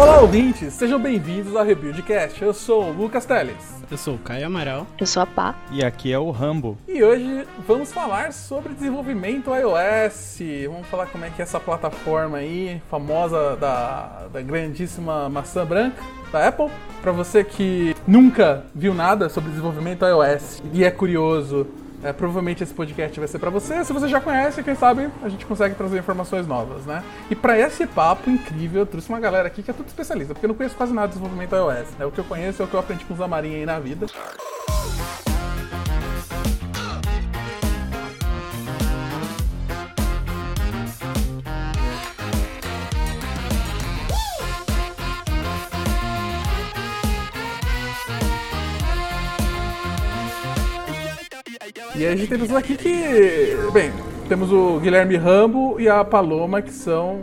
Olá, ouvintes! Sejam bem-vindos ao Rebuildcast. Eu sou o Lucas Teles. Eu sou o Caio Amaral. Eu sou a Pá. E aqui é o Rambo. E hoje vamos falar sobre desenvolvimento iOS. Vamos falar como é que é essa plataforma aí, famosa da, da grandíssima maçã branca da Apple. Para você que nunca viu nada sobre desenvolvimento iOS e é curioso é, provavelmente esse podcast vai ser para você. Se você já conhece, quem sabe a gente consegue trazer informações novas, né? E para esse papo incrível, eu trouxe uma galera aqui que é tudo especialista, porque eu não conheço quase nada de desenvolvimento iOS. Né? O que eu conheço é o que eu aprendi com os Zamarin aí na vida. E a gente tem pessoas aqui que. Bem, temos o Guilherme Rambo e a Paloma, que são.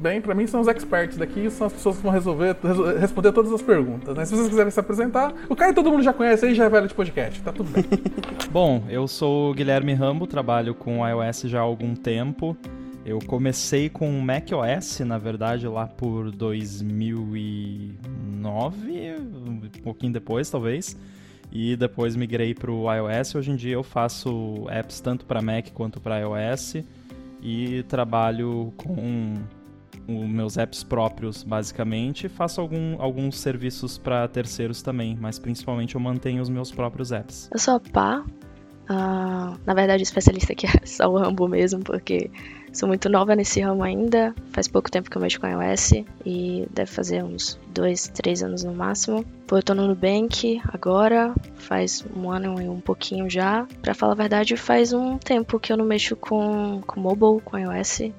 Bem, para mim são os experts daqui, são as pessoas que vão resolver, responder todas as perguntas. Né? Se vocês quiserem se apresentar, o Caio todo mundo já conhece aí, já é velho de podcast, tá tudo bem. Bom, eu sou o Guilherme Rambo, trabalho com iOS já há algum tempo. Eu comecei com macOS, na verdade, lá por 2009, um pouquinho depois, talvez e depois migrei para o iOS. Hoje em dia eu faço apps tanto para Mac quanto para iOS e trabalho com os meus apps próprios, basicamente. Faço algum, alguns serviços para terceiros também, mas principalmente eu mantenho os meus próprios apps. Eu sou a Pá, uh, na verdade especialista aqui é só o Rambo mesmo, porque Sou muito nova nesse ramo ainda, faz pouco tempo que eu mexo com iOS e deve fazer uns dois, três anos no máximo. Pô, eu tô no Nubank agora, faz um ano e um pouquinho já. Pra falar a verdade, faz um tempo que eu não mexo com, com mobile, com iOS.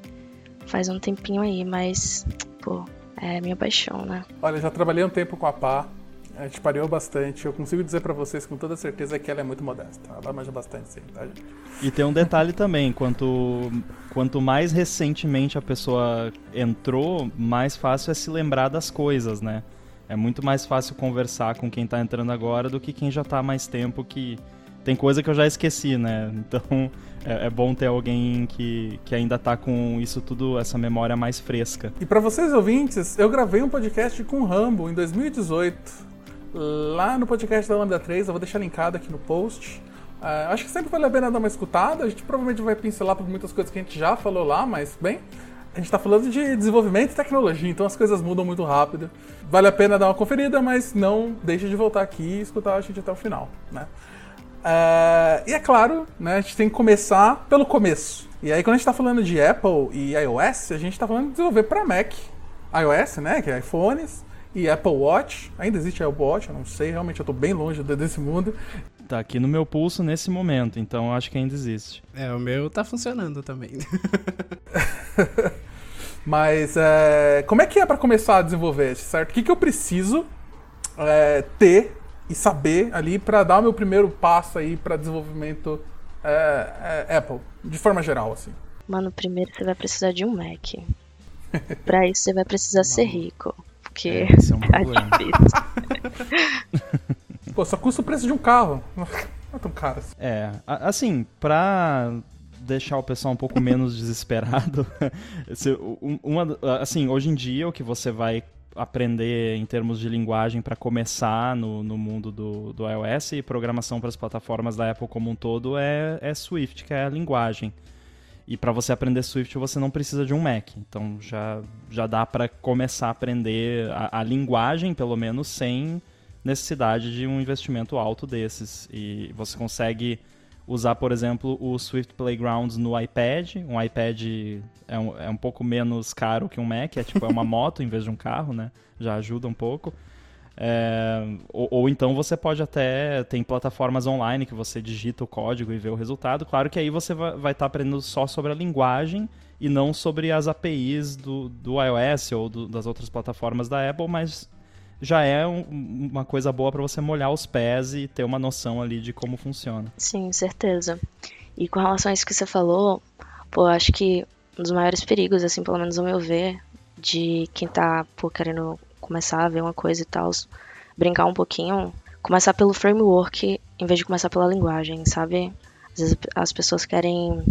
Faz um tempinho aí, mas, pô, é minha paixão, né? Olha, já trabalhei um tempo com a Pá, a gente pareou bastante. Eu consigo dizer para vocês com toda certeza que ela é muito modesta. Ela manja bastante, sim, tá, gente? E tem um detalhe também: quanto, quanto mais recentemente a pessoa entrou, mais fácil é se lembrar das coisas, né? É muito mais fácil conversar com quem tá entrando agora do que quem já tá há mais tempo que. Tem coisa que eu já esqueci, né? Então é, é bom ter alguém que, que ainda tá com isso tudo, essa memória mais fresca. E para vocês ouvintes, eu gravei um podcast com o Rambo em 2018 lá no podcast da Lambda 3, eu vou deixar linkado aqui no post. Uh, acho que sempre vale a pena dar uma escutada. A gente provavelmente vai pincelar por muitas coisas que a gente já falou lá, mas bem, a gente está falando de desenvolvimento e tecnologia, então as coisas mudam muito rápido. Vale a pena dar uma conferida, mas não deixe de voltar aqui e escutar a gente até o final, né? Uh, e é claro, né, a gente tem que começar pelo começo. E aí, quando a gente está falando de Apple e iOS, a gente está falando de desenvolver para Mac, iOS, né, que é iPhones, e Apple Watch. Ainda existe Apple Watch, eu não sei, realmente eu estou bem longe desse mundo. Tá aqui no meu pulso nesse momento, então acho que ainda existe. É, o meu tá funcionando também. Mas é, como é que é para começar a desenvolver, certo? O que, que eu preciso é, ter e saber ali para dar o meu primeiro passo aí para desenvolvimento é, é, Apple, de forma geral, assim? Mano, primeiro você vai precisar de um Mac. para isso você vai precisar ser rico porque é, esse é um tá difícil. Pô, só custa o preço de um carro. Não é tão caro assim. É, assim, pra deixar o pessoal um pouco menos desesperado, uma, assim, hoje em dia o que você vai aprender em termos de linguagem para começar no, no mundo do, do iOS e programação para as plataformas da Apple como um todo é, é Swift, que é a linguagem. E para você aprender Swift, você não precisa de um Mac. Então já, já dá para começar a aprender a, a, linguagem, pelo menos, sem necessidade de um investimento alto desses. E você consegue usar, por exemplo, o Swift Playgrounds no iPad. Um iPad é um, é um pouco menos caro que um Mac, é tipo é uma moto em vez de um carro, né? Já ajuda um pouco. É, ou, ou, então você pode até. Tem plataformas online que você digita o código e vê o resultado. Claro que aí você vai estar tá aprendendo só sobre a linguagem e não sobre as APIs do, do iOS ou do, das outras plataformas da Apple, mas já é um, uma coisa boa para você molhar os pés e ter uma noção ali de como funciona. Sim, certeza. E com relação a isso que você falou, pô, acho que um dos maiores perigos, assim, pelo menos ao meu ver, de quem tá pô, querendo começar a ver uma coisa e tal, brincar um pouquinho, começar pelo framework em vez de começar pela linguagem, sabe? Às vezes as pessoas querem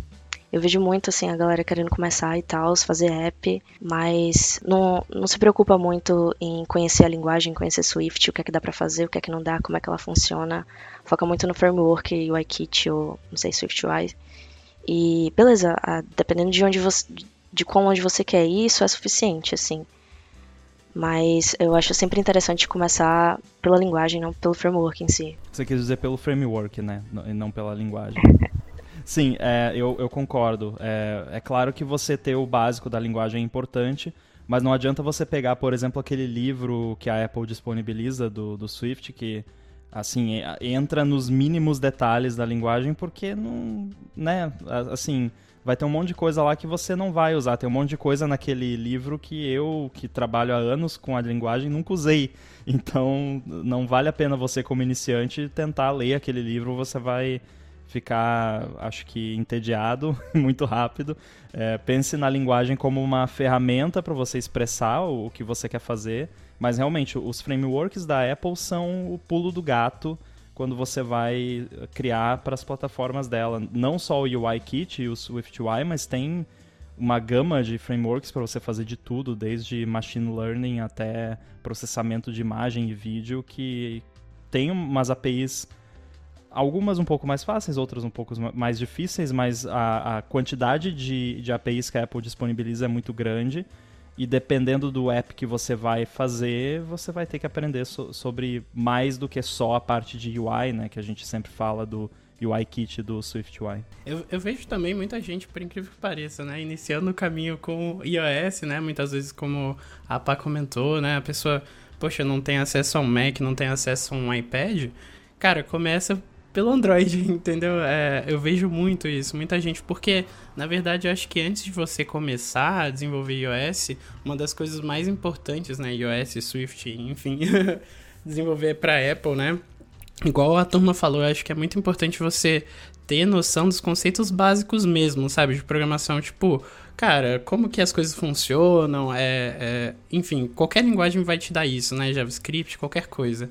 Eu vejo muito assim a galera querendo começar e tal, fazer app, mas não, não se preocupa muito em conhecer a linguagem, conhecer Swift, o que é que dá para fazer, o que é que não dá, como é que ela funciona. Foca muito no framework, UIKit ou não sei, SwiftUI. E beleza, dependendo de onde você de quão longe você quer ir, isso é suficiente, assim. Mas eu acho sempre interessante começar pela linguagem, não pelo framework em si. Você quis dizer pelo framework, né? E não pela linguagem. Sim, é, eu, eu, concordo. É, é, claro que você ter o básico da linguagem é importante, mas não adianta você pegar, por exemplo, aquele livro que a Apple disponibiliza do, do Swift, que assim entra nos mínimos detalhes da linguagem, porque não, né? Assim, vai ter um monte de coisa lá que você não vai usar. Tem um monte de coisa naquele livro que eu, que trabalho há anos com a linguagem, nunca usei. Então, não vale a pena você, como iniciante, tentar ler aquele livro. Você vai ficar, acho que, entediado muito rápido. É, pense na linguagem como uma ferramenta para você expressar o, o que você quer fazer. Mas realmente, os frameworks da Apple são o pulo do gato quando você vai criar para as plataformas dela. Não só o UIKit e o SwiftUI, mas tem uma gama de frameworks para você fazer de tudo, desde machine learning até processamento de imagem e vídeo, que tem umas APIs, algumas um pouco mais fáceis, outras um pouco mais difíceis, mas a, a quantidade de, de APIs que a Apple disponibiliza é muito grande. E dependendo do app que você vai fazer, você vai ter que aprender so sobre mais do que só a parte de UI, né? Que a gente sempre fala do UI Kit do SwiftUI. Eu, eu vejo também muita gente, por incrível que pareça, né? Iniciando o caminho com iOS, né? Muitas vezes, como a Pá comentou, né? A pessoa, poxa, não tem acesso a um Mac, não tem acesso a um iPad. Cara, começa pelo Android, entendeu? É, eu vejo muito isso, muita gente, porque na verdade eu acho que antes de você começar a desenvolver iOS, uma das coisas mais importantes, né, iOS, Swift, enfim, desenvolver para Apple, né? Igual a turma falou, eu acho que é muito importante você ter noção dos conceitos básicos mesmo, sabe, de programação, tipo, cara, como que as coisas funcionam, é, é enfim, qualquer linguagem vai te dar isso, né, JavaScript, qualquer coisa.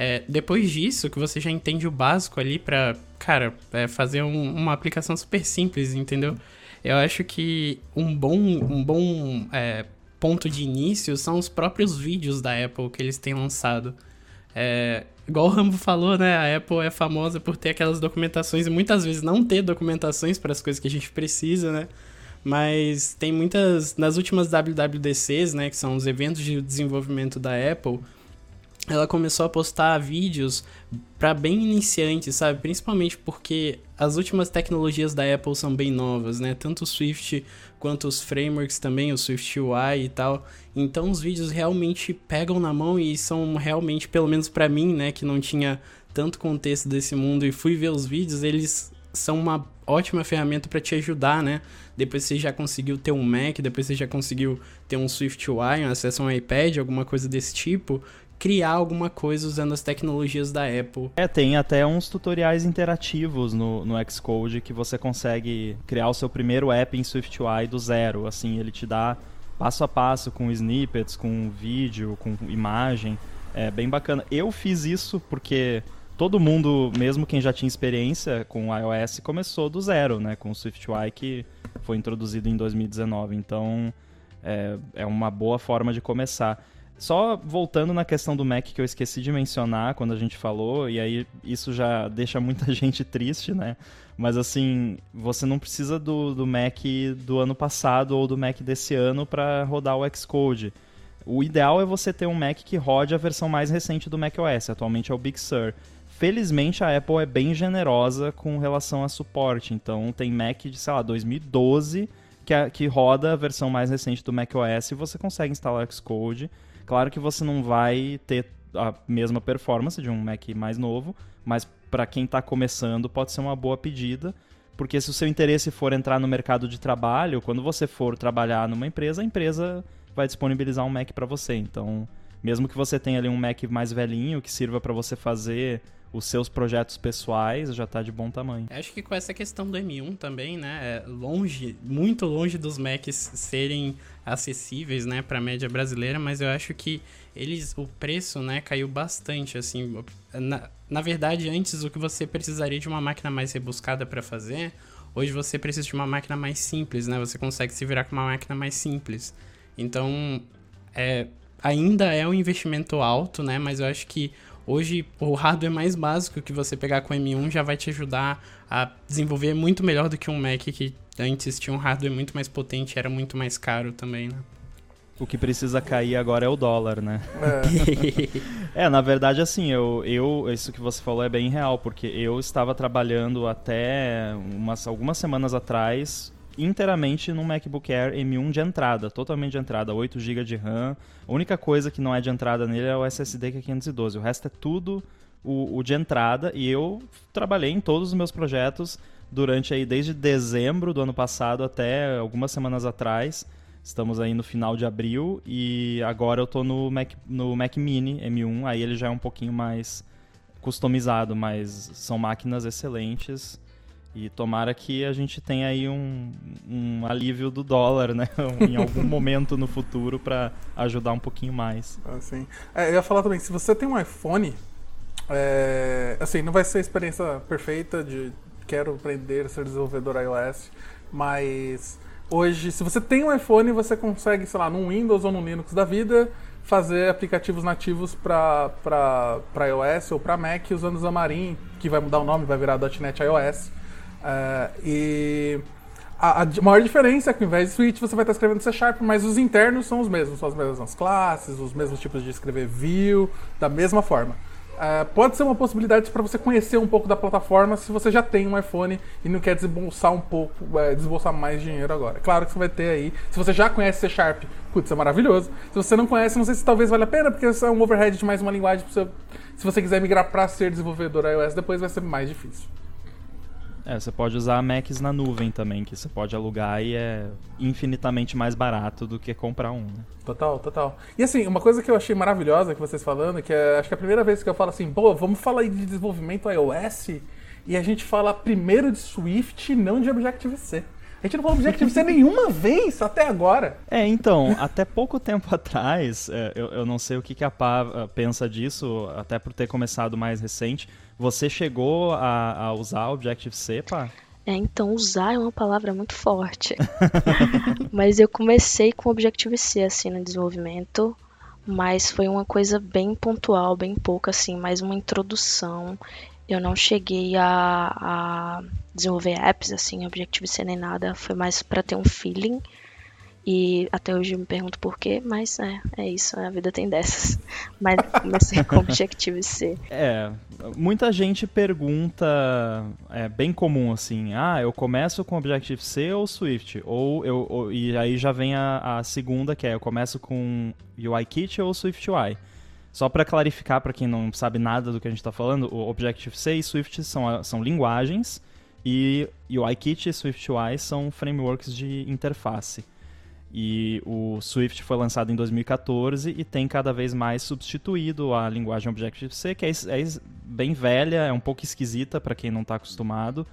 É, depois disso, que você já entende o básico ali pra, cara, é, fazer um, uma aplicação super simples, entendeu? Eu acho que um bom, um bom é, ponto de início são os próprios vídeos da Apple que eles têm lançado. É, igual o Rambo falou, né? A Apple é famosa por ter aquelas documentações e muitas vezes não ter documentações para as coisas que a gente precisa, né? Mas tem muitas. Nas últimas WWDCs, né? Que são os eventos de desenvolvimento da Apple, ela começou a postar vídeos para bem iniciantes, sabe? Principalmente porque as últimas tecnologias da Apple são bem novas, né? Tanto o Swift quanto os frameworks também, o Swift UI e tal. Então os vídeos realmente pegam na mão e são realmente, pelo menos para mim, né, que não tinha tanto contexto desse mundo e fui ver os vídeos, eles são uma ótima ferramenta para te ajudar, né? Depois você já conseguiu ter um Mac, depois você já conseguiu ter um Swift UI, um acesso a um iPad, alguma coisa desse tipo, criar alguma coisa usando as tecnologias da Apple. É, tem até uns tutoriais interativos no, no Xcode que você consegue criar o seu primeiro app em SwiftUI do zero. Assim, ele te dá passo a passo com snippets, com vídeo, com imagem. É bem bacana. Eu fiz isso porque todo mundo, mesmo quem já tinha experiência com iOS, começou do zero, né? Com o SwiftUI que foi introduzido em 2019. Então, é, é uma boa forma de começar. Só voltando na questão do Mac que eu esqueci de mencionar quando a gente falou, e aí isso já deixa muita gente triste, né? Mas assim, você não precisa do, do Mac do ano passado ou do Mac desse ano para rodar o Xcode. O ideal é você ter um Mac que rode a versão mais recente do macOS, atualmente é o Big Sur. Felizmente a Apple é bem generosa com relação a suporte, então tem Mac de, sei lá, 2012 que, é, que roda a versão mais recente do macOS e você consegue instalar o Xcode Claro que você não vai ter a mesma performance de um Mac mais novo, mas para quem está começando pode ser uma boa pedida, porque se o seu interesse for entrar no mercado de trabalho, quando você for trabalhar numa empresa, a empresa vai disponibilizar um Mac para você. Então, mesmo que você tenha ali um Mac mais velhinho que sirva para você fazer os seus projetos pessoais já está de bom tamanho. Acho que com essa questão do M1 também, né, é longe, muito longe dos Macs serem acessíveis, né, para a média brasileira, mas eu acho que eles, o preço, né, caiu bastante, assim, na, na verdade, antes o que você precisaria de uma máquina mais rebuscada para fazer, hoje você precisa de uma máquina mais simples, né? Você consegue se virar com uma máquina mais simples. Então, é, ainda é um investimento alto, né? Mas eu acho que hoje o hardware mais básico que você pegar com o M1 já vai te ajudar a desenvolver muito melhor do que um Mac que antes tinha um hardware muito mais potente e era muito mais caro também, né? O que precisa cair agora é o dólar, né? É. é, na verdade, assim, eu, eu, isso que você falou é bem real, porque eu estava trabalhando até umas, algumas semanas atrás inteiramente num MacBook Air M1 de entrada, totalmente de entrada, 8 GB de RAM. A única coisa que não é de entrada nele é o SSD que é 512. O resto é tudo o, o de entrada e eu trabalhei em todos os meus projetos durante aí desde dezembro do ano passado até algumas semanas atrás Estamos aí no final de abril e agora eu tô no Mac, no Mac Mini M1, aí ele já é um pouquinho mais customizado, mas são máquinas excelentes. E tomara que a gente tenha aí um, um alívio do dólar, né? em algum momento no futuro para ajudar um pouquinho mais. Assim. É, eu ia falar também, se você tem um iPhone, é, assim, não vai ser a experiência perfeita de quero aprender a ser desenvolvedor iOS, mas Hoje, se você tem um iPhone, você consegue, sei lá, no Windows ou no Linux da vida, fazer aplicativos nativos para iOS ou para Mac usando Xamarin, que vai mudar o nome, vai virar .NET iOS. Uh, e a, a, maior diferença é que ao invés de Switch você vai estar escrevendo C Sharp, mas os internos são os mesmos, são as mesmas classes, os mesmos tipos de escrever view, da mesma forma. Uh, pode ser uma possibilidade para você conhecer um pouco da plataforma se você já tem um iPhone e não quer desembolsar um pouco, uh, desembolsar mais dinheiro agora. Claro que você vai ter aí. Se você já conhece C Sharp, putz, é maravilhoso. Se você não conhece, não sei se talvez vale a pena, porque isso é um overhead de mais uma linguagem. Você, se você quiser migrar para ser desenvolvedor iOS, depois vai ser mais difícil. É, você pode usar Macs na nuvem também, que você pode alugar e é infinitamente mais barato do que comprar um. Né? Total, total. E assim, uma coisa que eu achei maravilhosa que vocês falando, que é, acho que é a primeira vez que eu falo assim, pô, vamos falar de desenvolvimento iOS e a gente fala primeiro de Swift, não de Objective-C. A gente não falou Objective-C nenhuma vez até agora. É, então, até pouco tempo atrás, é, eu, eu não sei o que, que a Pá uh, pensa disso, até por ter começado mais recente. Você chegou a, a usar Objective-C, Pá? É, então, usar é uma palavra muito forte. mas eu comecei com Objective-C, assim, no desenvolvimento. Mas foi uma coisa bem pontual, bem pouca, assim, mais uma introdução. Eu não cheguei a, a desenvolver apps assim, Objective-C nem nada. Foi mais para ter um feeling. E até hoje eu me pergunto por quê, mas é, é isso, a vida tem dessas. Mas comecei com Objective-C. É, muita gente pergunta, é bem comum assim, ah, eu começo com Objective-C ou Swift? Ou eu, ou, e aí já vem a, a segunda, que é eu começo com UIKit ou SwiftUI. Só para clarificar para quem não sabe nada do que a gente está falando, o Objective-C e Swift são, são linguagens e UIKit e SwiftUI são frameworks de interface. E o Swift foi lançado em 2014 e tem cada vez mais substituído a linguagem Objective-C, que é, é, bem velha, é um pouco esquisita para quem não está acostumado.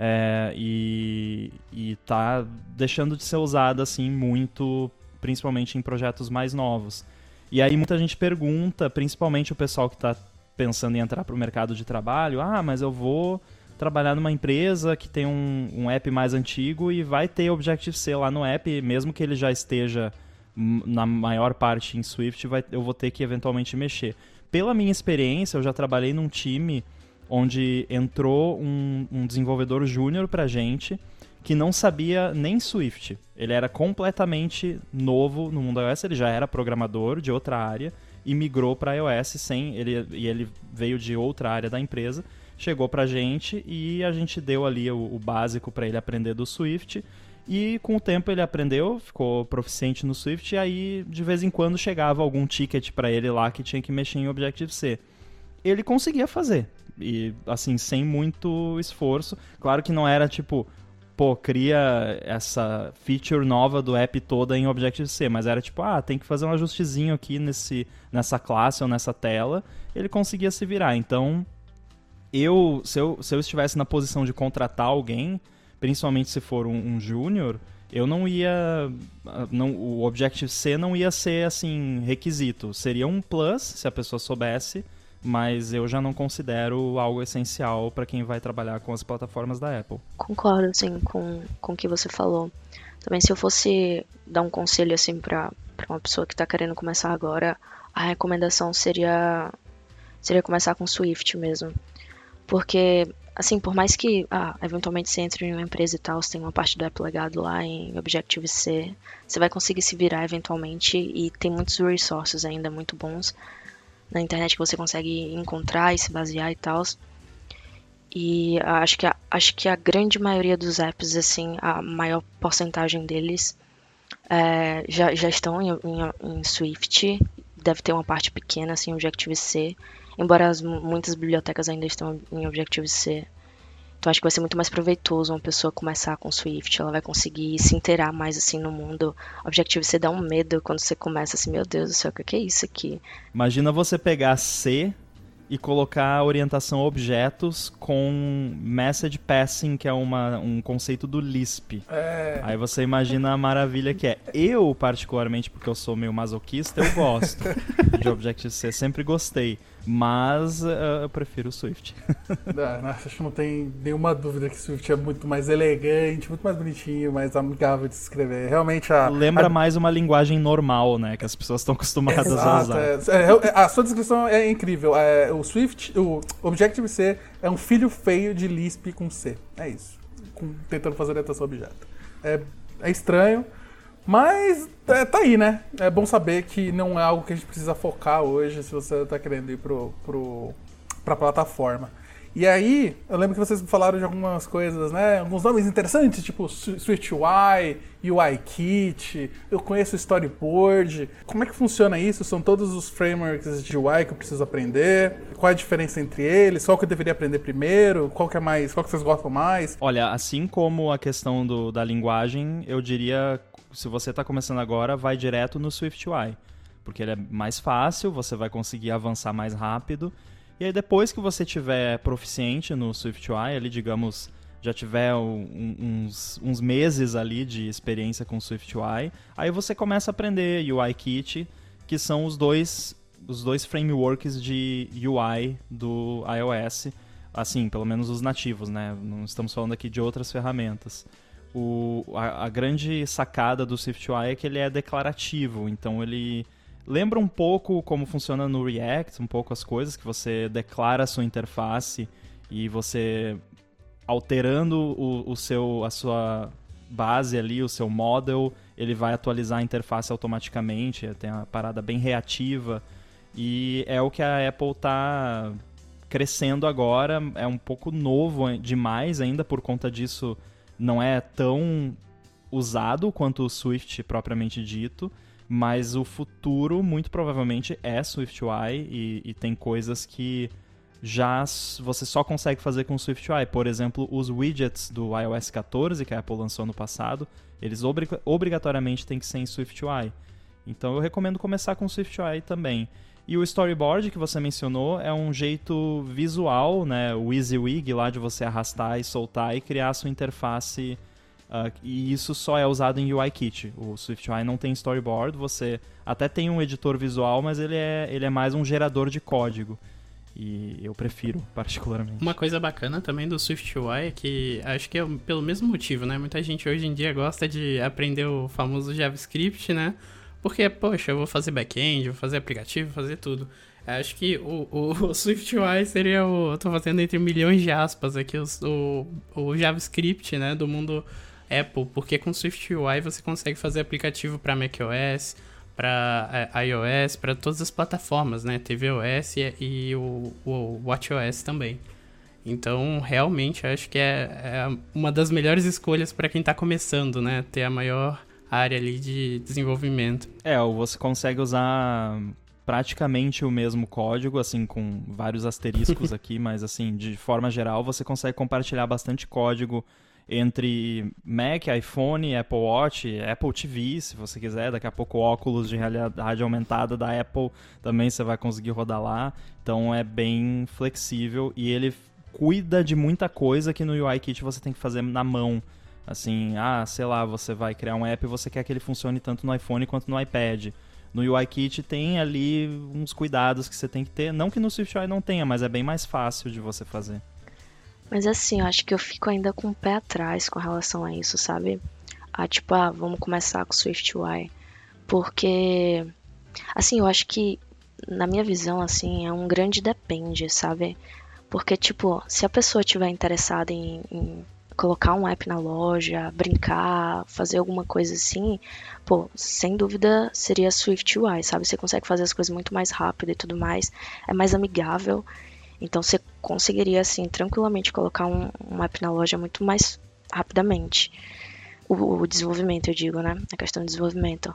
É, e, está deixando de ser usada assim muito, principalmente em projetos mais novos. E aí muita gente pergunta, principalmente o pessoal que está pensando em entrar para o mercado de trabalho, ah, mas eu vou trabalhar numa empresa que tem um, um app mais antigo e vai ter Objective-C lá no app, mesmo que ele já esteja na maior parte em Swift, vai, eu vou ter que eventualmente mexer. Pela minha experiência, eu já trabalhei num time onde entrou um, um desenvolvedor júnior pra gente que não sabia nem Swift. Ele era completamente novo no mundo iOS, ele já era programador de outra área e migrou para iOS sem ele e ele veio de outra área da empresa, chegou pra gente e a gente deu ali o, o básico para ele aprender do Swift. E com o tempo ele aprendeu, ficou proficiente no Swift, e aí de vez em quando chegava algum ticket para ele lá que tinha que mexer em Objective-C. Ele conseguia fazer, e assim, sem muito esforço. Claro que não era tipo, pô, cria essa feature nova do app toda em Objective-C, mas era tipo, ah, tem que fazer um ajustezinho aqui nesse, nessa classe ou nessa tela, ele conseguia se virar. Então, eu se, eu, se eu estivesse na posição de contratar alguém, principalmente se for um, um júnior, eu não ia. Não, o Objective-C não ia ser assim requisito. Seria um plus se a pessoa soubesse mas eu já não considero algo essencial para quem vai trabalhar com as plataformas da Apple. Concordo, sim, com, com o que você falou. Também se eu fosse dar um conselho assim para uma pessoa que está querendo começar agora, a recomendação seria seria começar com Swift mesmo. Porque, assim, por mais que ah, eventualmente você entre em uma empresa e tal, você tem uma parte do app legado lá em Objective-C, você vai conseguir se virar eventualmente e tem muitos resources ainda muito bons na internet que você consegue encontrar e se basear e tal. E acho que, a, acho que a grande maioria dos apps, assim, a maior porcentagem deles é, já, já estão em, em, em, Swift. Deve ter uma parte pequena, assim, Objective-C. Embora as, muitas bibliotecas ainda estão em Objective-C. Então acho que vai ser muito mais proveitoso uma pessoa começar com Swift. Ela vai conseguir se inteirar mais assim no mundo. Objective-C dá um medo quando você começa assim, meu Deus do céu, o que é isso aqui? Imagina você pegar C e colocar orientação a objetos com message passing, que é uma, um conceito do Lisp. É... Aí você imagina a maravilha que é. Eu, particularmente, porque eu sou meio masoquista, eu gosto de Objective-C, sempre gostei. Mas uh, eu prefiro o Swift. não, acho que não tem nenhuma dúvida que o Swift é muito mais elegante, muito mais bonitinho, mais amigável de se escrever. Realmente a. Lembra a... mais uma linguagem normal, né? Que as pessoas estão acostumadas Exato, a usar. É, é, a sua descrição é incrível. É, o Swift, o Objective-C é um filho feio de Lisp com C. É isso. Com, tentando fazer orientação objeto. É, é estranho, mas é, tá aí, né? É bom saber que não é algo que a gente precisa focar hoje se você tá querendo ir pro, pro, pra plataforma. E aí, eu lembro que vocês falaram de algumas coisas, né? Alguns nomes interessantes, tipo SwiftUI, UIKit, eu conheço Storyboard. Como é que funciona isso? São todos os frameworks de UI que eu preciso aprender? Qual é a diferença entre eles? Qual que eu deveria aprender primeiro? Qual que é mais? Qual que vocês gostam mais? Olha, assim como a questão do, da linguagem, eu diria se você está começando agora, vai direto no SwiftUI, porque ele é mais fácil, você vai conseguir avançar mais rápido. E aí depois que você tiver proficiente no SwiftUI, ali digamos, já tiver um, uns, uns meses ali de experiência com SwiftUI, aí você começa a aprender UIKit, que são os dois os dois frameworks de UI do iOS, assim, pelo menos os nativos, né? Não estamos falando aqui de outras ferramentas o, a, a, grande sacada do SwiftUI é que ele é declarativo, então ele lembra um pouco como funciona no React, um pouco as coisas que você declara a sua interface e você alterando o, o seu a sua base ali, o seu model, ele vai atualizar a interface automaticamente, tem uma parada bem reativa e é o que a Apple está crescendo agora, é um pouco novo demais ainda por conta disso não é tão usado quanto o Swift propriamente dito, mas o futuro muito provavelmente é SwiftUI e, e tem coisas que já você só consegue fazer com SwiftUI. Por exemplo, os widgets do iOS 14 que a Apple lançou no passado, eles obrig obrigatoriamente têm que ser em SwiftUI. Então eu recomendo começar com SwiftUI também. E o storyboard que você mencionou é um jeito visual, né? O EasyWig lá de você arrastar e soltar e criar a sua interface. Uh, e isso só é usado em UIKit. O SwiftUI não tem storyboard, você até tem um editor visual, mas ele é, ele é mais um gerador de código. E eu prefiro, particularmente. Uma coisa bacana também do SwiftUI é que acho que é pelo mesmo motivo, né? Muita gente hoje em dia gosta de aprender o famoso JavaScript, né? Porque, poxa, eu vou fazer back-end, vou fazer aplicativo, vou fazer tudo. Acho que o, o, o SwiftUI seria o. Eu tô fazendo entre milhões de aspas aqui o, o, o JavaScript, né? Do mundo Apple. Porque com SwiftUI você consegue fazer aplicativo para macOS, para é, iOS, para todas as plataformas, né? tvOS e, e o, o WatchOS também. Então, realmente, acho que é, é uma das melhores escolhas para quem está começando, né? Ter a maior área ali de desenvolvimento. É, você consegue usar praticamente o mesmo código, assim, com vários asteriscos aqui, mas assim, de forma geral, você consegue compartilhar bastante código entre Mac, iPhone, Apple Watch, Apple TV, se você quiser. Daqui a pouco óculos de realidade aumentada da Apple também você vai conseguir rodar lá. Então é bem flexível e ele cuida de muita coisa que no UIKit você tem que fazer na mão. Assim, ah, sei lá, você vai criar um app e você quer que ele funcione tanto no iPhone quanto no iPad. No UIKit tem ali uns cuidados que você tem que ter. Não que no SwiftUI não tenha, mas é bem mais fácil de você fazer. Mas assim, eu acho que eu fico ainda com o pé atrás com relação a isso, sabe? Ah, tipo, ah, vamos começar com SwiftUI. Porque, assim, eu acho que, na minha visão, assim, é um grande depende, sabe? Porque, tipo, se a pessoa estiver interessada em, em colocar um app na loja, brincar, fazer alguma coisa assim, pô, sem dúvida seria Swift UI, sabe? Você consegue fazer as coisas muito mais rápido e tudo mais, é mais amigável. Então você conseguiria, assim, tranquilamente colocar um, um app na loja muito mais rapidamente. O, o desenvolvimento, eu digo, né? A questão do desenvolvimento.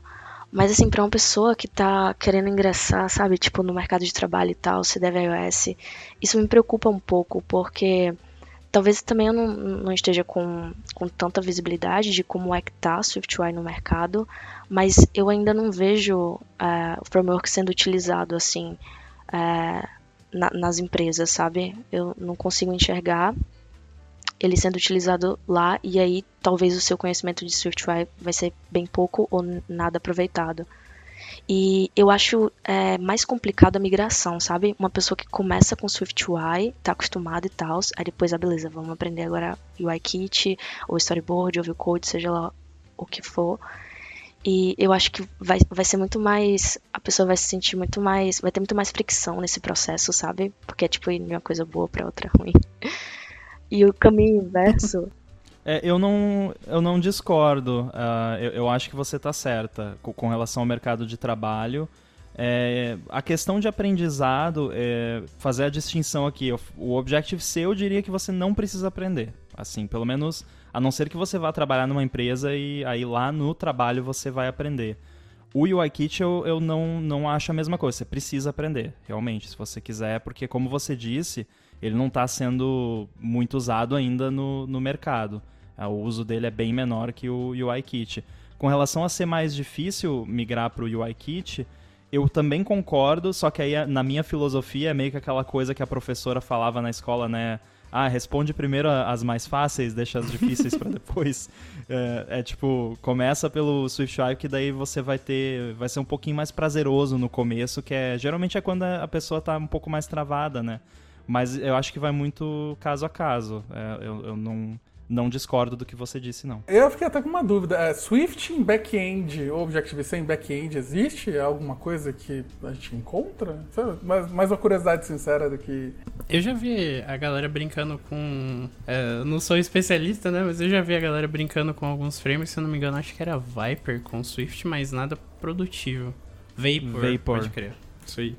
Mas assim, para uma pessoa que tá querendo ingressar, sabe, tipo, no mercado de trabalho e tal, se deve iOS, isso me preocupa um pouco, porque Talvez também eu não, não esteja com, com tanta visibilidade de como é que tá SwiftUI no mercado, mas eu ainda não vejo uh, o framework sendo utilizado assim uh, na, nas empresas, sabe? Eu não consigo enxergar ele sendo utilizado lá e aí talvez o seu conhecimento de SwiftUI vai ser bem pouco ou nada aproveitado. E eu acho é, mais complicado a migração, sabe? Uma pessoa que começa com SwiftUI, tá acostumada e tal, aí depois, ah, beleza, vamos aprender agora UIKit, ou Storyboard, ou Code, seja lá o que for. E eu acho que vai, vai ser muito mais. A pessoa vai se sentir muito mais. Vai ter muito mais fricção nesse processo, sabe? Porque é tipo de uma coisa boa pra outra ruim. E o caminho inverso é, eu, não, eu não discordo. Uh, eu, eu, acho que você está certa com, com, relação ao mercado de trabalho. É, a questão de aprendizado, é, fazer a distinção aqui. O Objective-C eu diria que você não precisa aprender. Assim, pelo menos, a não ser que você vá trabalhar numa empresa e aí lá no trabalho você vai aprender. O UIKit eu, eu não, não acho a mesma coisa. Você precisa aprender, realmente, se você quiser, porque como você disse, ele não está sendo muito usado ainda no, no mercado. É, o uso dele é bem menor que o UIKit. Com relação a ser mais difícil migrar para o UIKit, eu também concordo, só que aí na minha filosofia é meio que aquela coisa que a professora falava na escola, né? Ah, responde primeiro as mais fáceis, deixa as difíceis para depois. É, é, tipo, começa pelo SwiftUI, que daí você vai ter. Vai ser um pouquinho mais prazeroso no começo, que é. Geralmente é quando a pessoa tá um pouco mais travada, né? Mas eu acho que vai muito caso a caso. É, eu, eu não não discordo do que você disse, não. Eu fiquei até com uma dúvida. É, Swift em back-end ou Objective-C em back-end existe? É alguma coisa que a gente encontra? Mais, mais uma curiosidade sincera do que... Eu já vi a galera brincando com... É, não sou especialista, né? Mas eu já vi a galera brincando com alguns frames. Se eu não me engano, acho que era Viper com Swift, mas nada produtivo. Vapor, Vapor. pode crer. Isso aí.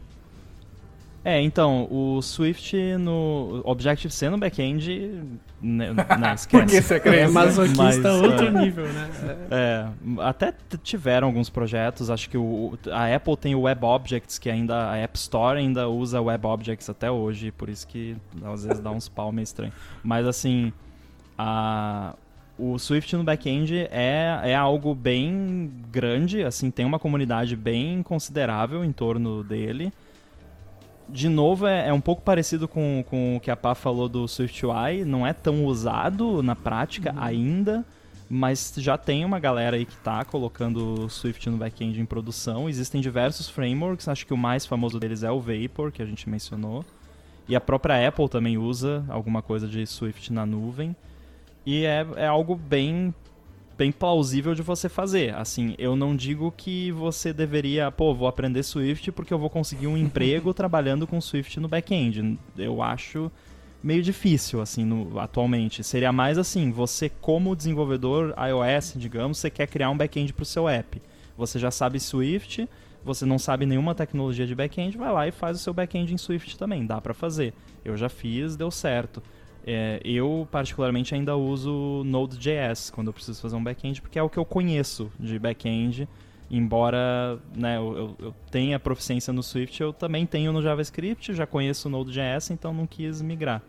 É, então, o Swift no Objective-C no back-end, né, não, esquece. Porque você é masoquista Mas, outro é, nível, né? É, até tiveram alguns projetos, acho que o, a Apple tem o Web Objects, que ainda, a App Store ainda usa Web Objects até hoje, por isso que às vezes dá uns pau meio estranho. Mas assim, a, o Swift no back-end é, é algo bem grande, assim, tem uma comunidade bem considerável em torno dele de novo, é, é, um pouco parecido com, com o que a Pá falou do SwiftUI. Não é tão usado na prática uhum. ainda, mas já tem uma galera aí que está colocando o Swift no back-end em produção. Existem diversos frameworks, acho que o mais famoso deles é o Vapor, que a gente mencionou. E a própria Apple também usa alguma coisa de Swift na nuvem. E é, é algo bem bem plausível de você fazer. Assim, eu não digo que você deveria, pô, vou aprender Swift porque eu vou conseguir um emprego trabalhando com Swift no back-end. Eu acho meio difícil, assim, no, atualmente. Seria mais assim, você como desenvolvedor iOS, digamos, você quer criar um back-end para o seu app. Você já sabe Swift, você não sabe nenhuma tecnologia de back-end, vai lá e faz o seu back-end em Swift também, dá para fazer. Eu já fiz, deu certo. É, eu, particularmente, ainda uso Node.js quando eu preciso fazer um back-end, porque é o que eu conheço de back-end. Embora né, eu, eu, tenha proficiência no Swift, eu também tenho no JavaScript, já conheço o Node.js, então não quis migrar.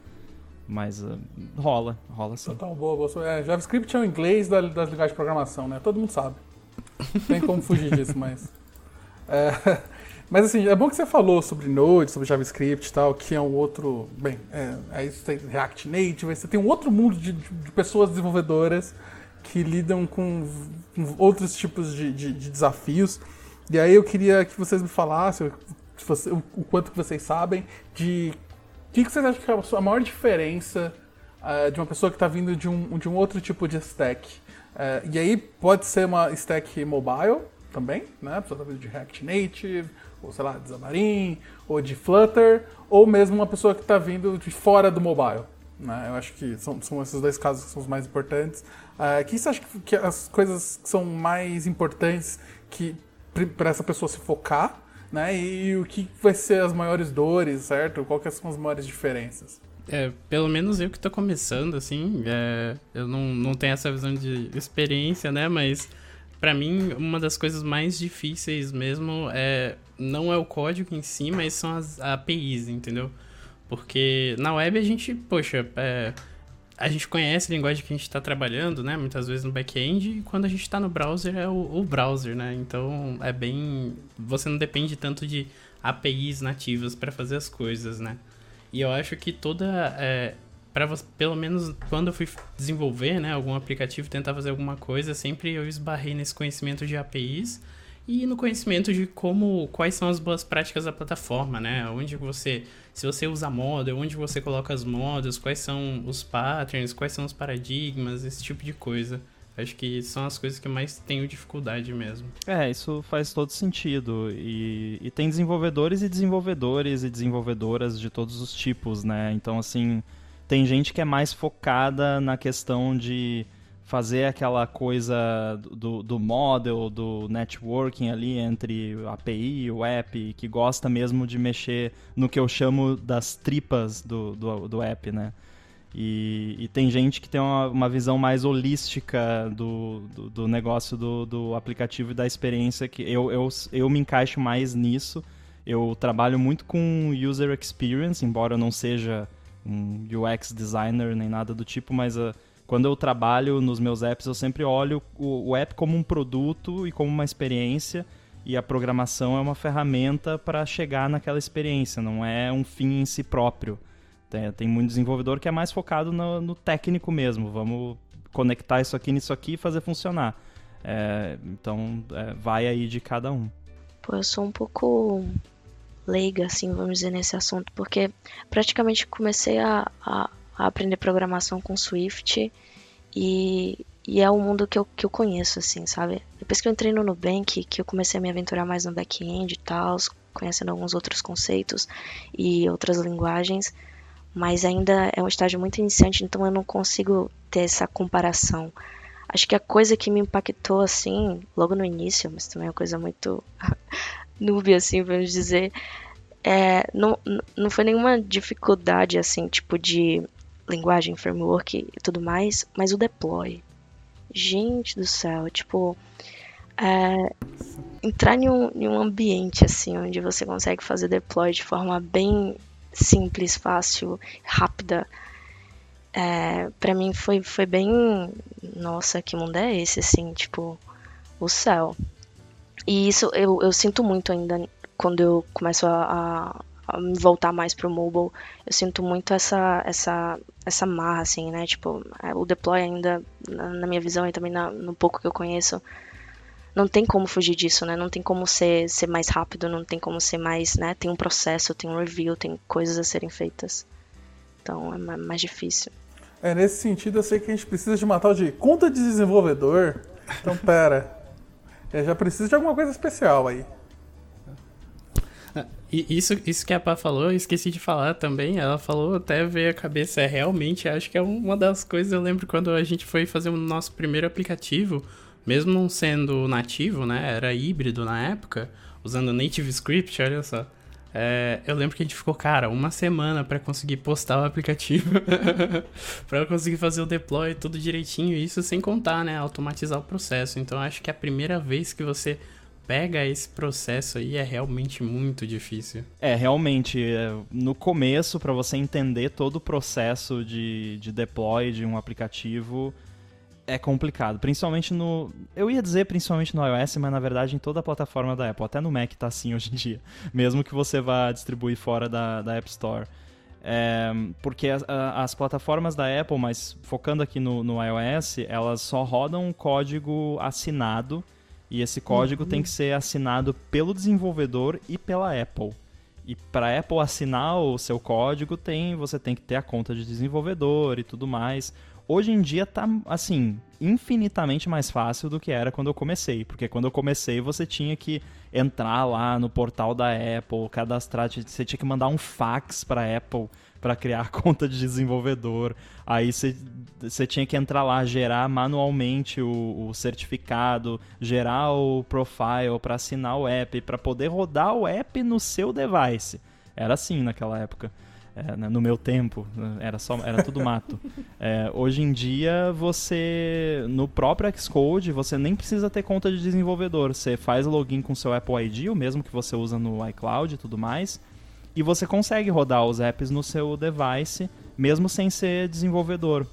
Mas uh, rola, rola sim. Então, boa, boa. É, JavaScript é o inglês das linguagens de programação, né? Todo mundo sabe. Não tem como fugir disso, mas... É, Mas assim, é bom que você falou sobre Node, sobre JavaScript e tal, que é um outro. Bem, é, aí você tem React Native, aí você tem um outro mundo de, de pessoas desenvolvedoras que lidam com, com outros tipos de, de, de, desafios. E aí eu queria que vocês me falassem o, o quanto que vocês sabem de o que, que vocês acham que é a maior diferença uh, de uma pessoa que está vindo de um, de um outro tipo de stack. Uh, e aí pode ser uma stack mobile também, né? A pessoa está vindo de React Native, ou sei lá, de Xamarin, ou de Flutter, ou mesmo uma pessoa que está vindo de fora do mobile. Né? Eu acho que são, são esses dois casos que são os mais importantes. Uh, que você acha que, que as coisas que são mais importantes que para essa pessoa se focar, né? E o que vai ser as maiores dores, certo? Quais são as maiores diferenças? É, pelo menos eu que tô começando, assim, é, eu não, não tenho essa visão de experiência, né? Mas para mim, uma das coisas mais difíceis mesmo é não é o código em si, mas são as APIs, entendeu? Porque na web a gente, poxa, é, a gente conhece a linguagem que a gente está trabalhando, né? Muitas vezes no back-end, e quando a gente está no browser é o, o, browser, né? Então é bem. Você não depende tanto de APIs nativas para fazer as coisas, né? E eu acho que toda. É, para pelo menos quando eu fui desenvolver, né, algum aplicativo, tentar fazer alguma coisa, sempre eu esbarrei nesse conhecimento de APIs e no conhecimento de como quais são as boas práticas da plataforma, né? Onde você, se você usa model, onde você coloca as models, quais são os patterns, quais são os paradigmas, esse tipo de coisa. Acho que são as coisas que mais tenho dificuldade mesmo. É, isso faz todo sentido. E, e tem desenvolvedores e desenvolvedores e desenvolvedoras de todos os tipos, né? Então, assim, tem gente que é mais focada na questão de fazer aquela coisa do, do model, do networking ali entre a API e o app, que gosta mesmo de mexer no que eu chamo das tripas do, do, do app, né? E, e, tem gente que tem uma, uma visão mais holística do, do, do, negócio do, do aplicativo e da experiência, que eu, eu, eu me encaixo mais nisso. Eu trabalho muito com user experience, embora eu não seja um UX designer nem nada do tipo, mas... Uh, quando eu trabalho nos meus apps, eu sempre olho o, o app como um produto e como uma experiência e a programação é uma ferramenta para chegar naquela experiência, não é um fim em si próprio. Tem, tem muito desenvolvedor que é mais focado no, no, técnico mesmo, vamos conectar isso aqui nisso aqui e fazer funcionar. É, então, é, vai aí de cada um. Pô, eu sou um pouco leiga, assim, vamos dizer, nesse assunto, porque praticamente comecei a, a a aprender programação com Swift e, e é o mundo que eu, que eu conheço, assim, sabe? Depois que eu entrei no Nubank, que eu comecei a me aventurar mais no back-end e tal, conhecendo alguns outros conceitos e outras linguagens, mas ainda é um estágio muito iniciante, então eu não consigo ter essa comparação. Acho que a coisa que me impactou, assim, logo no início, mas também é uma coisa muito noob, assim, vamos dizer, é, não, não foi nenhuma dificuldade, assim, tipo de linguagem, framework e tudo mais, mas o deploy. Gente do céu, tipo. É, entrar em um, em um ambiente assim, onde você consegue fazer deploy de forma bem simples, fácil, rápida. É, para mim foi, foi bem. Nossa, que mundo é esse? Assim, tipo, o céu. E isso eu, eu sinto muito ainda quando eu começo a, me voltar mais pro mobile, eu sinto muito essa essa essa marra assim, né? Tipo, é, o deploy ainda na, na minha visão e também na, no pouco que eu conheço, não tem como fugir disso, né? Não tem como ser ser mais rápido, não tem como ser mais, né? Tem um processo, tem um review, tem coisas a serem feitas. Então é mais difícil. É, nesse sentido, eu sei que a gente precisa de uma tal de conta de desenvolvedor. Então, pera. Eu já preciso de alguma coisa especial aí. Isso, isso que a Pá falou, eu esqueci de falar também. Ela falou, até veio a cabeça, é realmente, acho que é uma das coisas. Eu lembro quando a gente foi fazer o nosso primeiro aplicativo, mesmo não sendo nativo, né? Era híbrido na época, usando Native Script, olha só. É, eu lembro que a gente ficou, cara, uma semana para conseguir postar o aplicativo, para conseguir fazer o deploy tudo direitinho, isso sem contar, né, automatizar o processo. Então acho que é a primeira vez que você pega esse processo aí é realmente muito difícil. É, realmente, é, no começo, para você entender todo o processo de, de deploy de um aplicativo, é complicado. Principalmente no. Eu ia dizer principalmente no iOS, mas na verdade em toda a plataforma da Apple. Até no Mac tá assim hoje em dia. Mesmo que você vá distribuir fora da, da App Store. É, porque as, as, plataformas da Apple, mas focando aqui no, no iOS, elas só rodam código assinado E esse código Uhum. tem que ser assinado pelo desenvolvedor e pela Apple. E para Apple assinar o seu código, tem, você tem que ter a conta de desenvolvedor e tudo mais. Hoje em dia tá, assim, infinitamente mais fácil do que era quando eu comecei. Porque quando eu comecei, você tinha que entrar lá no portal da Apple, cadastrar, você tinha que mandar um fax para Apple para criar conta de desenvolvedor. Aí você, você tinha que entrar lá, gerar manualmente o, o certificado, gerar o profile para assinar o app, para poder rodar o app no seu device. Era assim naquela época. É, né, no meu tempo, era só era tudo mato. É, hoje em dia, você no próprio Xcode, você nem precisa ter conta de desenvolvedor. Você faz login com seu Apple ID, o mesmo que você usa no iCloud e tudo mais, e você consegue rodar os apps no seu device, mesmo sem ser desenvolvedor.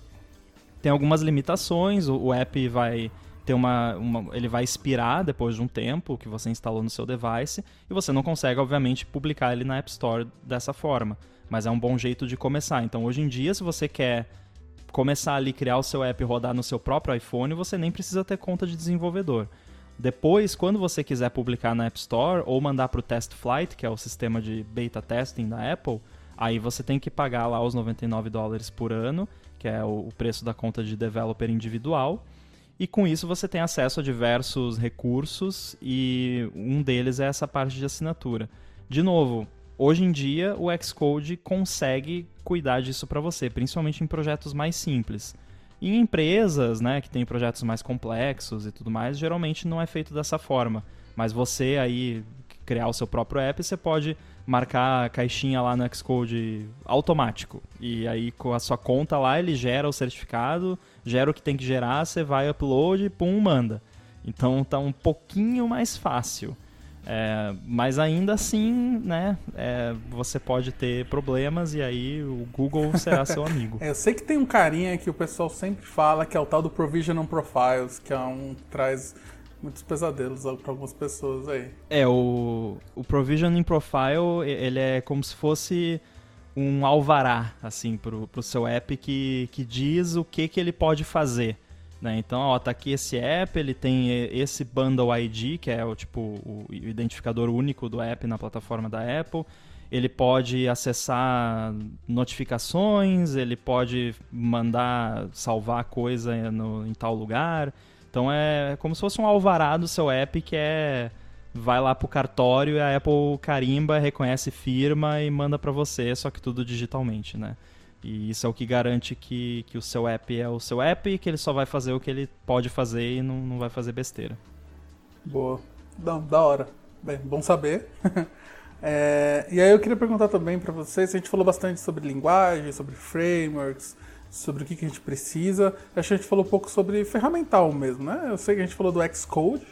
Tem algumas limitações, o, o app vai ter uma, uma, ele vai expirar depois de um tempo que você instalou no seu device e você não consegue, obviamente, publicar ele na App Store dessa forma. Mas é um bom jeito de começar. Então, hoje em dia, se você quer começar ali criar o seu app e rodar no seu próprio iPhone, você nem precisa ter conta de desenvolvedor. Depois, quando você quiser publicar na App Store ou mandar para o Test Flight, que é o sistema de beta testing da Apple, aí você tem que pagar lá os 99 dólares por ano, que é o preço da conta de developer individual. E com isso você tem acesso a diversos recursos e um deles é essa parte de assinatura. De novo, hoje em dia o Xcode consegue cuidar disso para você, principalmente em projetos mais simples. Em empresas, né, que tem projetos mais complexos e tudo mais, geralmente não é feito dessa forma. Mas você aí criar o seu próprio app, você pode marcar a caixinha lá no Xcode automático. E aí com a sua conta lá, ele gera o certificado, gera o que tem que gerar, você vai upload pum, manda. Então tá um pouquinho mais fácil. É, mas ainda assim, né, é, você pode ter problemas e aí o Google será seu amigo. É, eu sei que tem um carinha que o pessoal sempre fala que é o tal do Provision Profiles, que é um que traz muitos pesadelos para algumas pessoas aí. É, o, o Provisioning Profile, ele é como se fosse um alvará, assim, pro, pro seu app que, que diz o que, que ele pode fazer. Né? Então, ó, tá aqui esse app, ele tem esse Bundle ID, que é o tipo o identificador único do app na plataforma da Apple. Ele pode acessar notificações, ele pode mandar salvar coisa no, em tal lugar. Então é como se fosse um alvará do seu app que é vai lá pro cartório e a Apple carimba, reconhece firma e manda para você, só que tudo digitalmente, né? E isso é o que garante que, que o seu app é o seu app e que ele só vai fazer o que ele pode fazer e não, não vai fazer besteira. Boa. Não, da hora. Bem, bom saber. é, e aí eu queria perguntar também para vocês, a gente falou bastante sobre linguagem, sobre frameworks, sobre o que, que a gente precisa. Acho que a gente falou um pouco sobre ferramental mesmo, né? Eu sei que a gente falou do Xcode,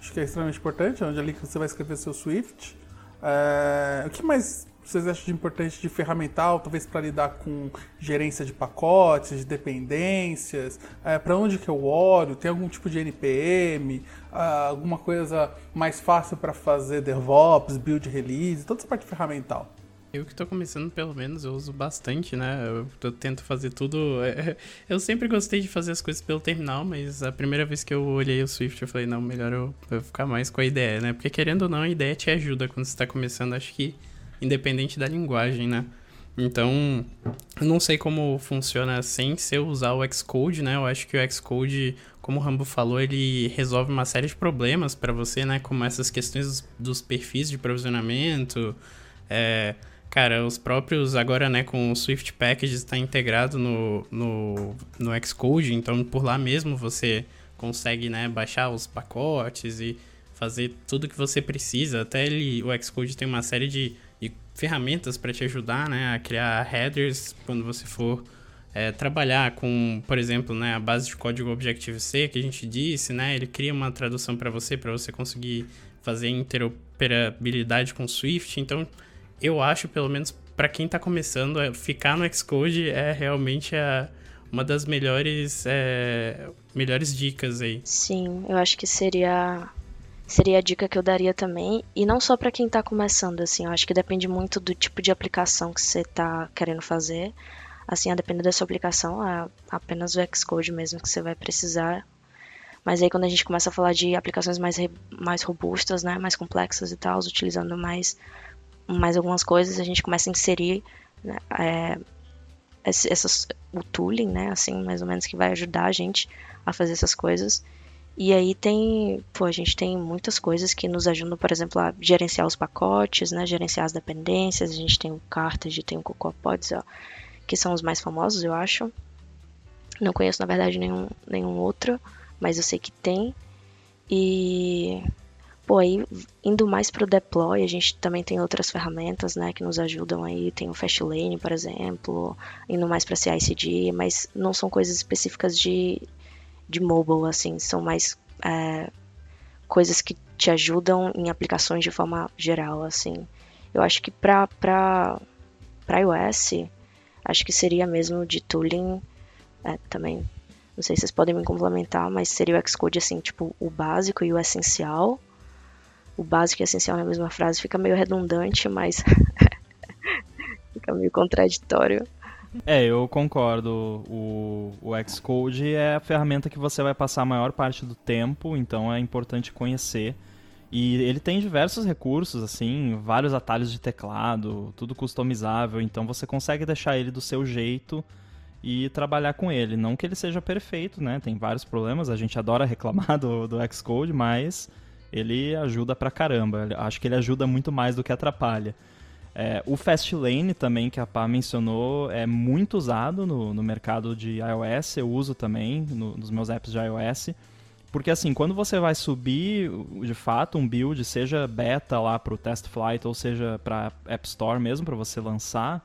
acho que é extremamente importante, onde ali que você vai escrever seu Swift. É, o que mais vocês acham de importante de ferramental, talvez para lidar com gerência de pacotes, de dependências? É, para onde que eu olho? Tem algum tipo de NPM? Ah, alguma coisa mais fácil para fazer DevOps, build release, toda essa parte ferramental? Eu que tô começando, pelo menos, eu uso bastante, né? Eu, eu tento fazer tudo. é, Eu sempre gostei de fazer as coisas pelo terminal, mas a primeira vez que eu olhei o Swift, eu falei, não, melhor eu, eu ficar mais com a ideia, né? Porque querendo ou não, a ideia te ajuda quando você tá começando, acho que independente da linguagem, né? Então, eu não sei como funciona sem ser usar o Xcode, né? Eu acho que o Xcode, como o Rambo falou, ele resolve uma série de problemas para você, né? Como essas questões dos, perfis de provisionamento, é, Cara, os próprios, agora, né, com o Swift Package está integrado no, no, no Xcode, então por lá mesmo você consegue, né, baixar os pacotes e fazer tudo que você precisa. Até ele, o Xcode tem uma série de ferramentas para te ajudar, né, a criar headers quando você for é, trabalhar com, por exemplo, né, a base de código Objective-C que a gente disse, né, ele cria uma tradução para você, para você conseguir fazer interoperabilidade com Swift, então eu acho, pelo menos para quem tá começando, ficar no Xcode é realmente a, uma das melhores, é, melhores dicas aí. Sim, eu acho que seria seria a dica que eu daria também, e não só para quem tá começando, assim, eu acho que depende muito do tipo de aplicação que você tá querendo fazer. Assim, a depender da sua aplicação, é apenas o Xcode mesmo que você vai precisar. Mas aí quando a gente começa a falar de aplicações mais, mais robustas, né, mais complexas e tal, utilizando mais, mais algumas coisas, a gente começa a inserir né, é, essas, o tooling, né, assim, mais ou menos, que vai ajudar a gente a fazer essas coisas. E aí tem, pô, a gente tem muitas coisas que nos ajudam, por exemplo, a gerenciar os pacotes, né, gerenciar as dependências. A gente tem o Carthage, tem o CocoaPods, ó, que são os mais famosos, eu acho. Não conheço, na verdade, nenhum, nenhum outro, mas eu sei que tem. E, pô, aí indo mais pro deploy, a gente também tem outras ferramentas, né, que nos ajudam aí. Tem o Fastlane, por exemplo, indo mais para CI/CD, mas não são coisas específicas de de mobile, assim, são mais é, coisas que te ajudam em aplicações de forma geral, assim. Eu acho que para iOS, acho que seria mesmo de tooling é, também. Não sei se vocês podem me complementar, mas seria o Xcode assim, tipo, o básico e o essencial. O básico e o essencial na mesma frase fica meio redundante, mas fica meio contraditório. É, eu concordo. O, o Xcode é a ferramenta que você vai passar a maior parte do tempo, então é importante conhecer. E ele tem diversos recursos, assim, vários atalhos de teclado, tudo customizável, então você consegue deixar ele do seu jeito e trabalhar com ele. Não que ele seja perfeito, né? Tem vários problemas, a gente adora reclamar do, do Xcode, mas ele ajuda pra caramba. Acho que ele ajuda muito mais do que atrapalha. É, o Fastlane também, que a Pá mencionou, é muito usado no, no mercado de iOS. Eu uso também no, nos meus apps de iOS. Porque assim, quando você vai subir de fato um build, seja beta lá para o Test Flight ou seja para App Store mesmo, para você lançar,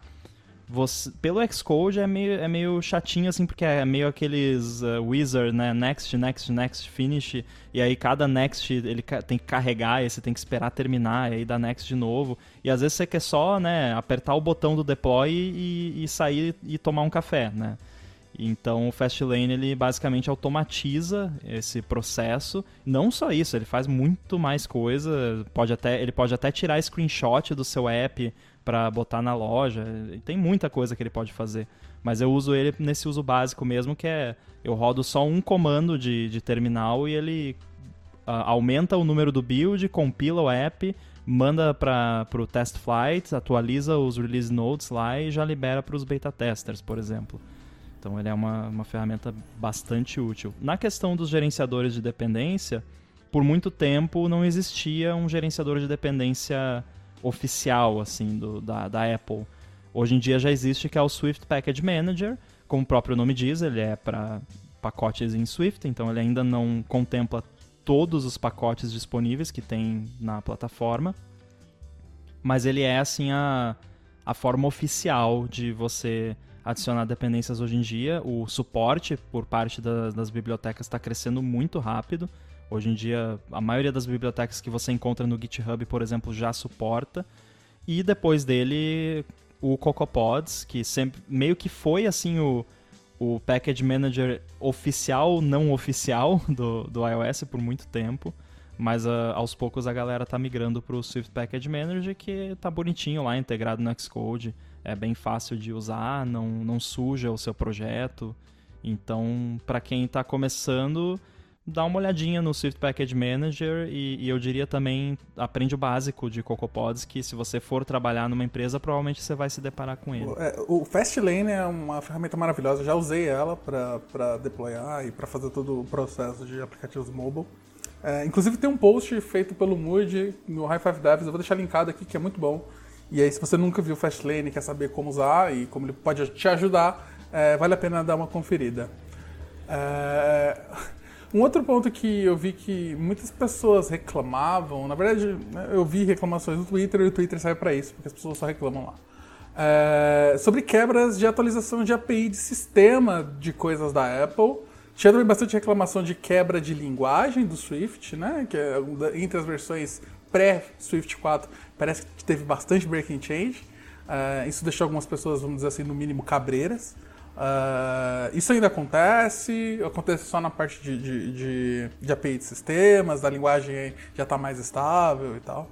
você, pelo Xcode é meio, é meio chatinho, assim, porque é meio aqueles uh, wizard, né? Next, next, next, finish. E aí cada next ele tem que carregar, e você tem que esperar terminar, e aí dá next de novo. E às vezes você quer só, né, apertar o botão do deploy e, e sair e tomar um café, né? Então o Fastlane ele basicamente automatiza esse processo. Não só isso, ele faz muito mais coisa. Pode até, ele pode até tirar screenshot do seu app para botar na loja. Tem muita coisa que ele pode fazer. Mas eu uso ele nesse uso básico mesmo, que é eu rodo só um comando de, de terminal e ele uh, aumenta o número do build, compila o app, manda para o test flight, atualiza os release notes lá e já libera para os beta testers, por exemplo. Então ele é uma, uma ferramenta bastante útil. Na questão dos gerenciadores de dependência, por muito tempo não existia um gerenciador de dependência oficial assim do, da, da Apple. Hoje em dia já existe que é o Swift Package Manager, como o próprio nome diz, ele é para pacotes em Swift, então ele ainda não contempla todos os pacotes disponíveis que tem na plataforma, mas ele é assim a, a forma oficial de você adicionar dependências hoje em dia. O suporte por parte das, das bibliotecas está crescendo muito rápido. Hoje em dia, a maioria das bibliotecas que você encontra no GitHub, por exemplo, já suporta. E depois dele, o CocoaPods, que sempre meio que foi assim o, o package manager oficial, não oficial do, do iOS por muito tempo. Mas uh, aos poucos a galera tá migrando para o Swift Package Manager, que tá bonitinho lá, integrado no Xcode. É bem fácil de usar, não, não suja o seu projeto. Então, para quem está começando, dá uma olhadinha no Swift Package Manager e, e, eu diria também aprende o básico de CocoaPods que se você for trabalhar numa empresa provavelmente você vai se deparar com ele. É, o Fastlane é uma ferramenta maravilhosa, já usei ela para deployar e para fazer todo o processo de aplicativos mobile. É, inclusive tem um post feito pelo Mood no High Five Devs, eu vou deixar linkado aqui que é muito bom. E aí se você nunca viu o Fastlane e quer saber como usar e como ele pode te ajudar, é, vale a pena dar uma conferida. É... Um outro ponto que eu vi que muitas pessoas reclamavam, na verdade, né, eu vi reclamações no Twitter e o Twitter serve para isso, porque as pessoas só reclamam lá. É, sobre quebras de atualização de API de sistema de coisas da Apple. Tinha também bastante reclamação de quebra de linguagem do Swift, né? Que é, entre as versões pré-Swift 4 parece que teve bastante breaking change. É, isso deixou algumas pessoas, vamos dizer assim, no mínimo cabreiras. Uh, isso ainda acontece? Acontece só na parte de, de, de, de API de sistemas, a linguagem já está mais estável e tal?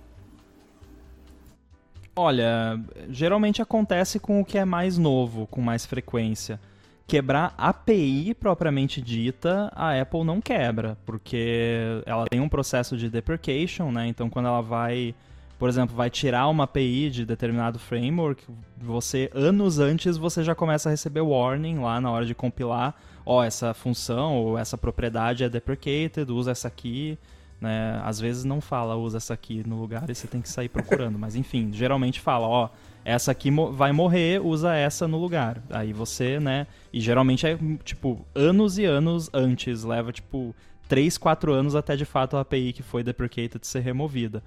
Olha, geralmente acontece com o que é mais novo, com mais frequência. quebrar API propriamente dita, a Apple não quebra, porque ela tem um processo de deprecation, né? Então quando ela vai, por exemplo, vai tirar uma API de determinado framework, você anos antes você já começa a receber warning lá na hora de compilar, ó, oh, essa função ou essa propriedade é deprecated, usa essa aqui. Né? Às vezes não fala usa essa aqui no lugar e você tem que sair procurando, mas enfim, geralmente fala, ó, essa aqui vai morrer, usa essa no lugar. Aí você, né? E geralmente é tipo anos e anos antes, leva tipo 3, 4 anos até de fato a API que foi deprecated ser removida.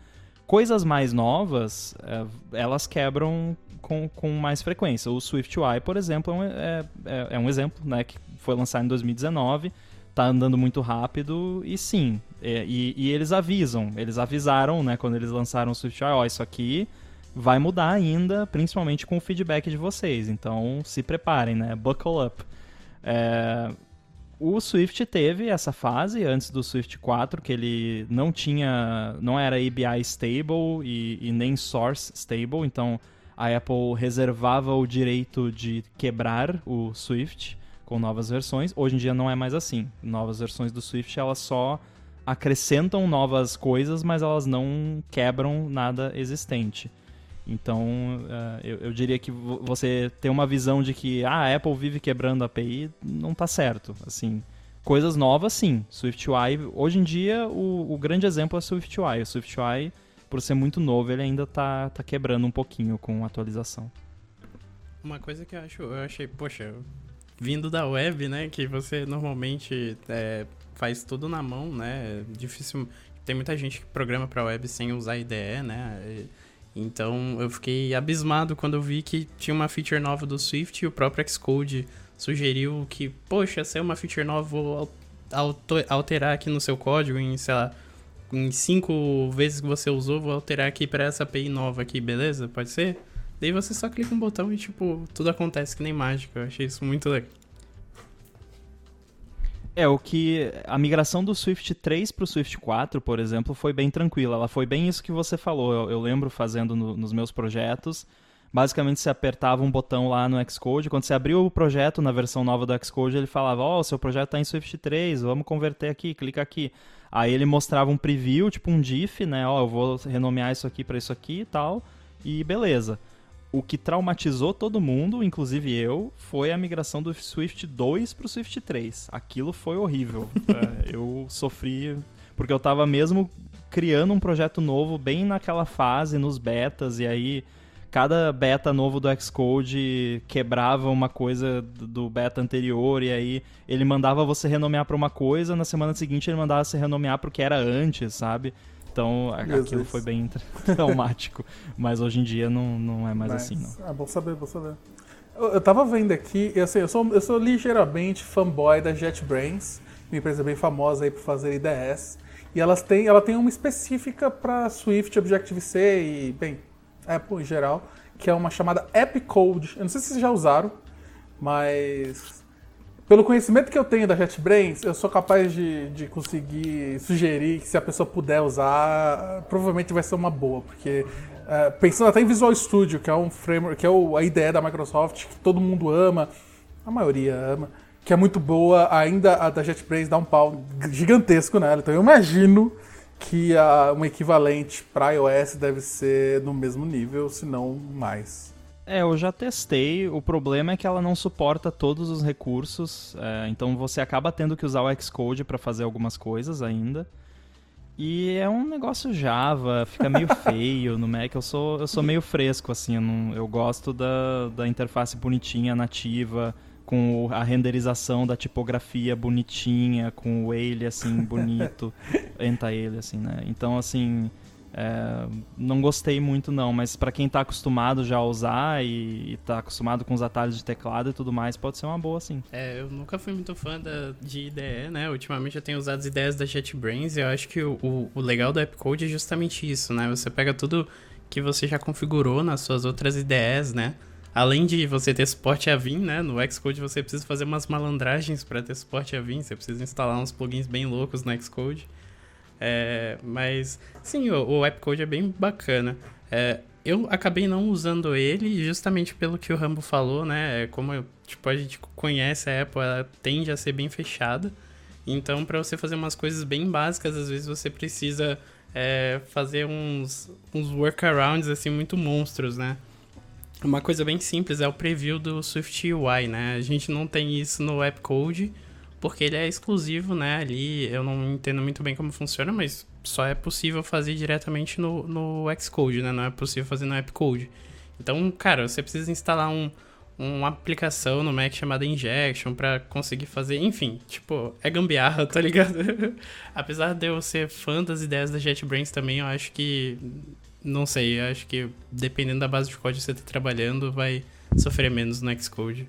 Coisas mais novas, é, elas quebram com, com mais frequência. O SwiftUI, por exemplo, é, é, é, é um exemplo, né? Que foi lançado em 2019 tá andando muito rápido e sim, é, e, e, eles avisam, eles avisaram, né, quando eles lançaram o SwiftUI, ó, isso aqui vai mudar ainda, principalmente com o feedback de vocês. Então se preparem, né? Buckle up. É... O Swift teve essa fase antes do Swift 4 que ele não tinha, não era ABI stable e, e nem source stable, então a Apple reservava o direito de quebrar o Swift com novas versões. Hoje em dia não é mais assim. Novas versões do Swift elas só acrescentam novas coisas, mas elas não quebram nada existente. Então, uh, eu, eu, diria que você ter uma visão de que ah, a Apple vive quebrando a API não está certo. Assim, coisas novas, sim. SwiftUI, hoje em dia, o, o grande exemplo é SwiftUI. O SwiftUI, por ser muito novo, ele ainda está tá quebrando um pouquinho com a atualização. Uma coisa que eu acho, eu achei, poxa, vindo da web, né, que você normalmente é, faz tudo na mão, né, é difícil. Tem muita gente que programa para web sem usar IDE, né? E, então eu fiquei abismado quando eu vi que tinha uma feature nova do Swift e o próprio Xcode sugeriu que, poxa, se é uma feature nova, vou alterar aqui no seu código em, sei lá, em cinco vezes que você usou, vou alterar aqui para essa API nova aqui, beleza? Pode ser? Daí você só clica um botão e, tipo, tudo acontece que nem mágica. Eu achei isso muito legal. É, o que. A migração do Swift 3 para o Swift 4, por exemplo, foi bem tranquila. Ela foi bem isso que você falou. Eu, eu lembro fazendo no, nos meus projetos. Basicamente, você apertava um botão lá no Xcode. Quando você abriu o projeto na versão nova do Xcode, ele falava: Ó, oh, seu projeto está em Swift 3, vamos converter aqui, clica aqui. Aí ele mostrava um preview, tipo um diff, né? Ó, oh, eu vou renomear isso aqui para isso aqui e tal. E beleza o que traumatizou todo mundo, inclusive eu, foi a migração do Swift 2 para o Swift 3. Aquilo foi horrível. é, eu sofri porque eu estava mesmo criando um projeto novo bem naquela fase, nos betas, e aí cada beta novo do Xcode quebrava uma coisa do beta anterior, e aí ele mandava você renomear para uma coisa, na semana seguinte ele mandava você renomear para o que era antes, sabe? Então Meu aquilo Deus. foi bem traumático. Mas hoje em dia não, não é mais Mas, assim, não. Ah, bom saber, bom saber. Eu, eu tava vendo aqui, eu, assim, eu, sou, eu sou ligeiramente fanboy da JetBrains, uma empresa bem famosa aí por fazer IDS. E elas têm, ela tem uma específica para Swift, Objective-C e, bem, Apple em geral, que é uma chamada App Code. Eu não sei se vocês já usaram, mas pelo conhecimento que eu tenho da JetBrains, eu sou capaz de, de conseguir sugerir que se a pessoa puder usar, provavelmente vai ser uma boa, porque uh, pensando até em Visual Studio, que é um framework, que é o, a ideia da Microsoft, que todo mundo ama, a maioria ama, que é muito boa, ainda a da JetBrains dá um pau gigantesco nela, então eu imagino que a, um equivalente para iOS deve ser no mesmo nível, se não mais. É, eu já testei. O problema é que ela não suporta todos os recursos, é, então você acaba tendo que usar o Xcode para fazer algumas coisas ainda. E é um negócio Java, fica meio feio no Mac. Eu sou, eu sou meio fresco, assim. Eu, não, eu gosto da, da interface bonitinha, nativa, com a renderização da tipografia bonitinha, com o ele, assim, bonito. Entra ele, assim, né? Então, assim, é, não gostei muito não, mas para quem está acostumado já a usar e, está acostumado com os atalhos de teclado e tudo mais, pode ser uma boa sim. É, eu nunca fui muito fã da, de IDE, né? Ultimamente eu tenho usado as ideias da JetBrains e eu acho que o, o, o legal do AppCode é justamente isso, né? Você pega tudo que você já configurou nas suas outras IDEs, né? Além de você ter suporte a Vim, né? No Xcode você precisa fazer umas malandragens para ter suporte a Vim, você precisa instalar uns plugins bem loucos no Xcode. É, mas, sim, o, o AppCode é bem bacana. É, eu acabei não usando ele justamente pelo que o Rambo falou, né? Como tipo, a gente conhece a Apple, ela tende a ser bem fechada. Então, para você fazer umas coisas bem básicas, às vezes você precisa é, fazer uns, uns workarounds assim muito monstros, né? Uma coisa bem simples é o preview do Swift UI, né? A gente não tem isso no App Code porque ele é exclusivo, né? Ali eu não entendo muito bem como funciona, mas só é possível fazer diretamente no, no Xcode, né? Não é possível fazer no App Code. Então, cara, você precisa instalar um, uma aplicação no Mac chamada Injection para conseguir fazer, enfim, tipo, é gambiarra, tá ligado? Apesar de eu ser fã das ideias da JetBrains também, eu acho que não sei, acho que dependendo da base de código que você tá trabalhando, vai sofrer menos no Xcode.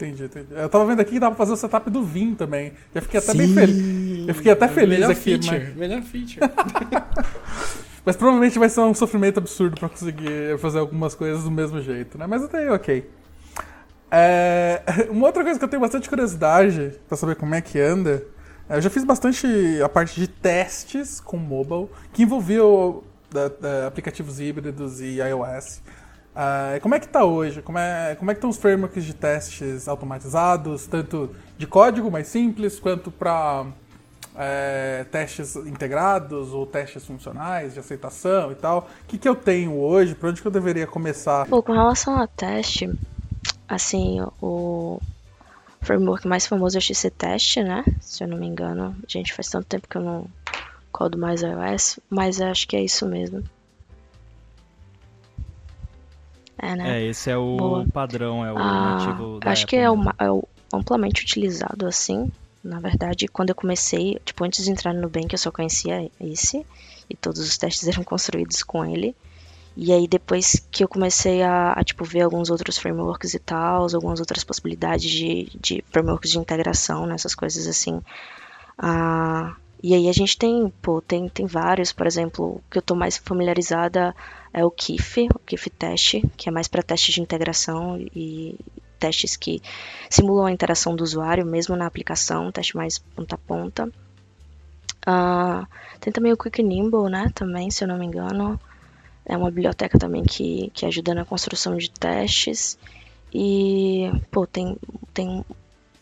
Entendi, entendi. Eu tava vendo aqui que dá pra fazer o setup do Vim também. Já fiquei até Sim. bem feliz. Eu fiquei até feliz melhor aqui, feature, mas... Melhor feature. mas provavelmente vai ser um sofrimento absurdo pra conseguir fazer algumas coisas do mesmo jeito, né? Mas até ok. É... Uma outra coisa que eu tenho bastante curiosidade pra saber como é que anda. É, eu já fiz bastante a parte de testes com mobile, que envolveu aplicativos híbridos e iOS. Uh, como é que está hoje? Como é, como é que estão os frameworks de testes automatizados, tanto de código mais simples, quanto para é, testes integrados ou testes funcionais de aceitação e tal? O que, que eu tenho hoje? Para onde que eu deveria começar? Bom, com relação a teste, assim, o framework mais famoso é o XCTest, né? Se eu não me engano. Gente, faz tanto tempo que eu não codo mais iOS, mas acho que é isso mesmo. É, né? É, esse é o Boa. padrão, é o ah, nativo da Acho Apple, que é o, é o amplamente utilizado assim. Na verdade, quando eu comecei, tipo, antes de entrar no Nubank, eu só conhecia esse. E todos os testes eram construídos com ele. E aí, depois que eu comecei a, a tipo, ver alguns outros frameworks e tal, algumas outras possibilidades de, de frameworks de integração, nessas né, coisas assim, ah, e aí a gente tem, pô, tem, tem vários, por exemplo, o que eu estou mais familiarizada é o KIF, o KIF Test, que é mais para testes de integração e testes que simulam a interação do usuário, mesmo na aplicação, teste mais ponta a ponta. Uh, tem também o Quick Nimble, né, também, se eu não me engano. É uma biblioteca também que, que ajuda na construção de testes. E, pô, tem, tem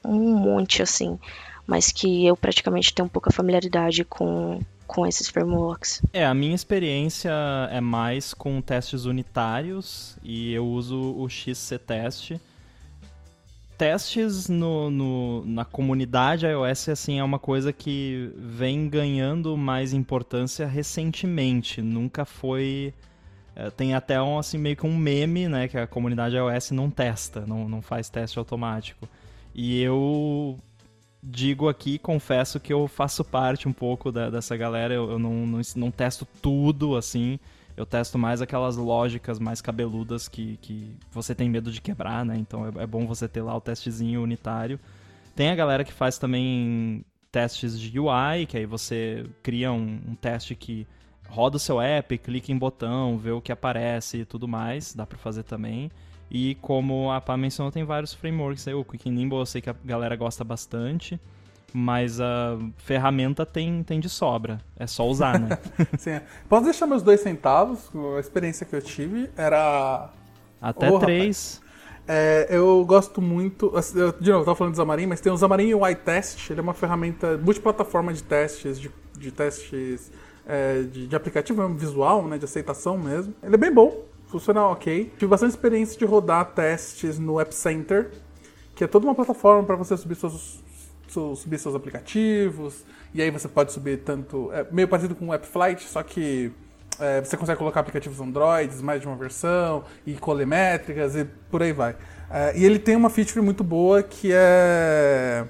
um monte, assim mas que eu praticamente tenho pouca familiaridade com, com esses frameworks. É, a minha experiência é mais com testes unitários e eu uso o XC Test. Testes no, no, na comunidade iOS assim, é uma coisa que vem ganhando mais importância recentemente. Nunca foi. É, tem até um, assim, meio que um meme, né? Que a comunidade iOS não testa, não, não faz teste automático. E eu digo aqui, confesso que eu faço parte um pouco da, dessa galera. Eu, eu não, não, não, testo tudo assim. Eu testo mais aquelas lógicas mais cabeludas que, que você tem medo de quebrar, né? Então é, é bom você ter lá o testezinho unitário. Tem a galera que faz também testes de UI, que aí você cria um, um teste que roda o seu app, clica em botão, vê o que aparece e tudo mais. Dá para fazer também. E como a Pá mencionou, tem vários frameworks aí. O Quick Nimble eu sei que a galera gosta bastante. Mas a ferramenta tem, tem de sobra. É só usar, né? Sim. Posso deixar meus dois centavos? A experiência que eu tive era. Até oh, três. É, eu gosto muito. Eu, de novo, eu tava falando do Xamarin, mas tem o Xamarin UI Test. Ele é uma ferramenta multiplataforma de testes, de, de testes é, de, de aplicativo visual, né, de aceitação mesmo. Ele é bem bom funciona ok. Tive bastante experiência de rodar testes no App Center, que é toda uma plataforma para você subir seus, subir seus aplicativos. E aí você pode subir tanto. É meio parecido com o App Flight, só que é, você consegue colocar aplicativos Android, mais de uma versão, e colemétricas e por aí vai. É, e ele tem uma feature muito boa que é,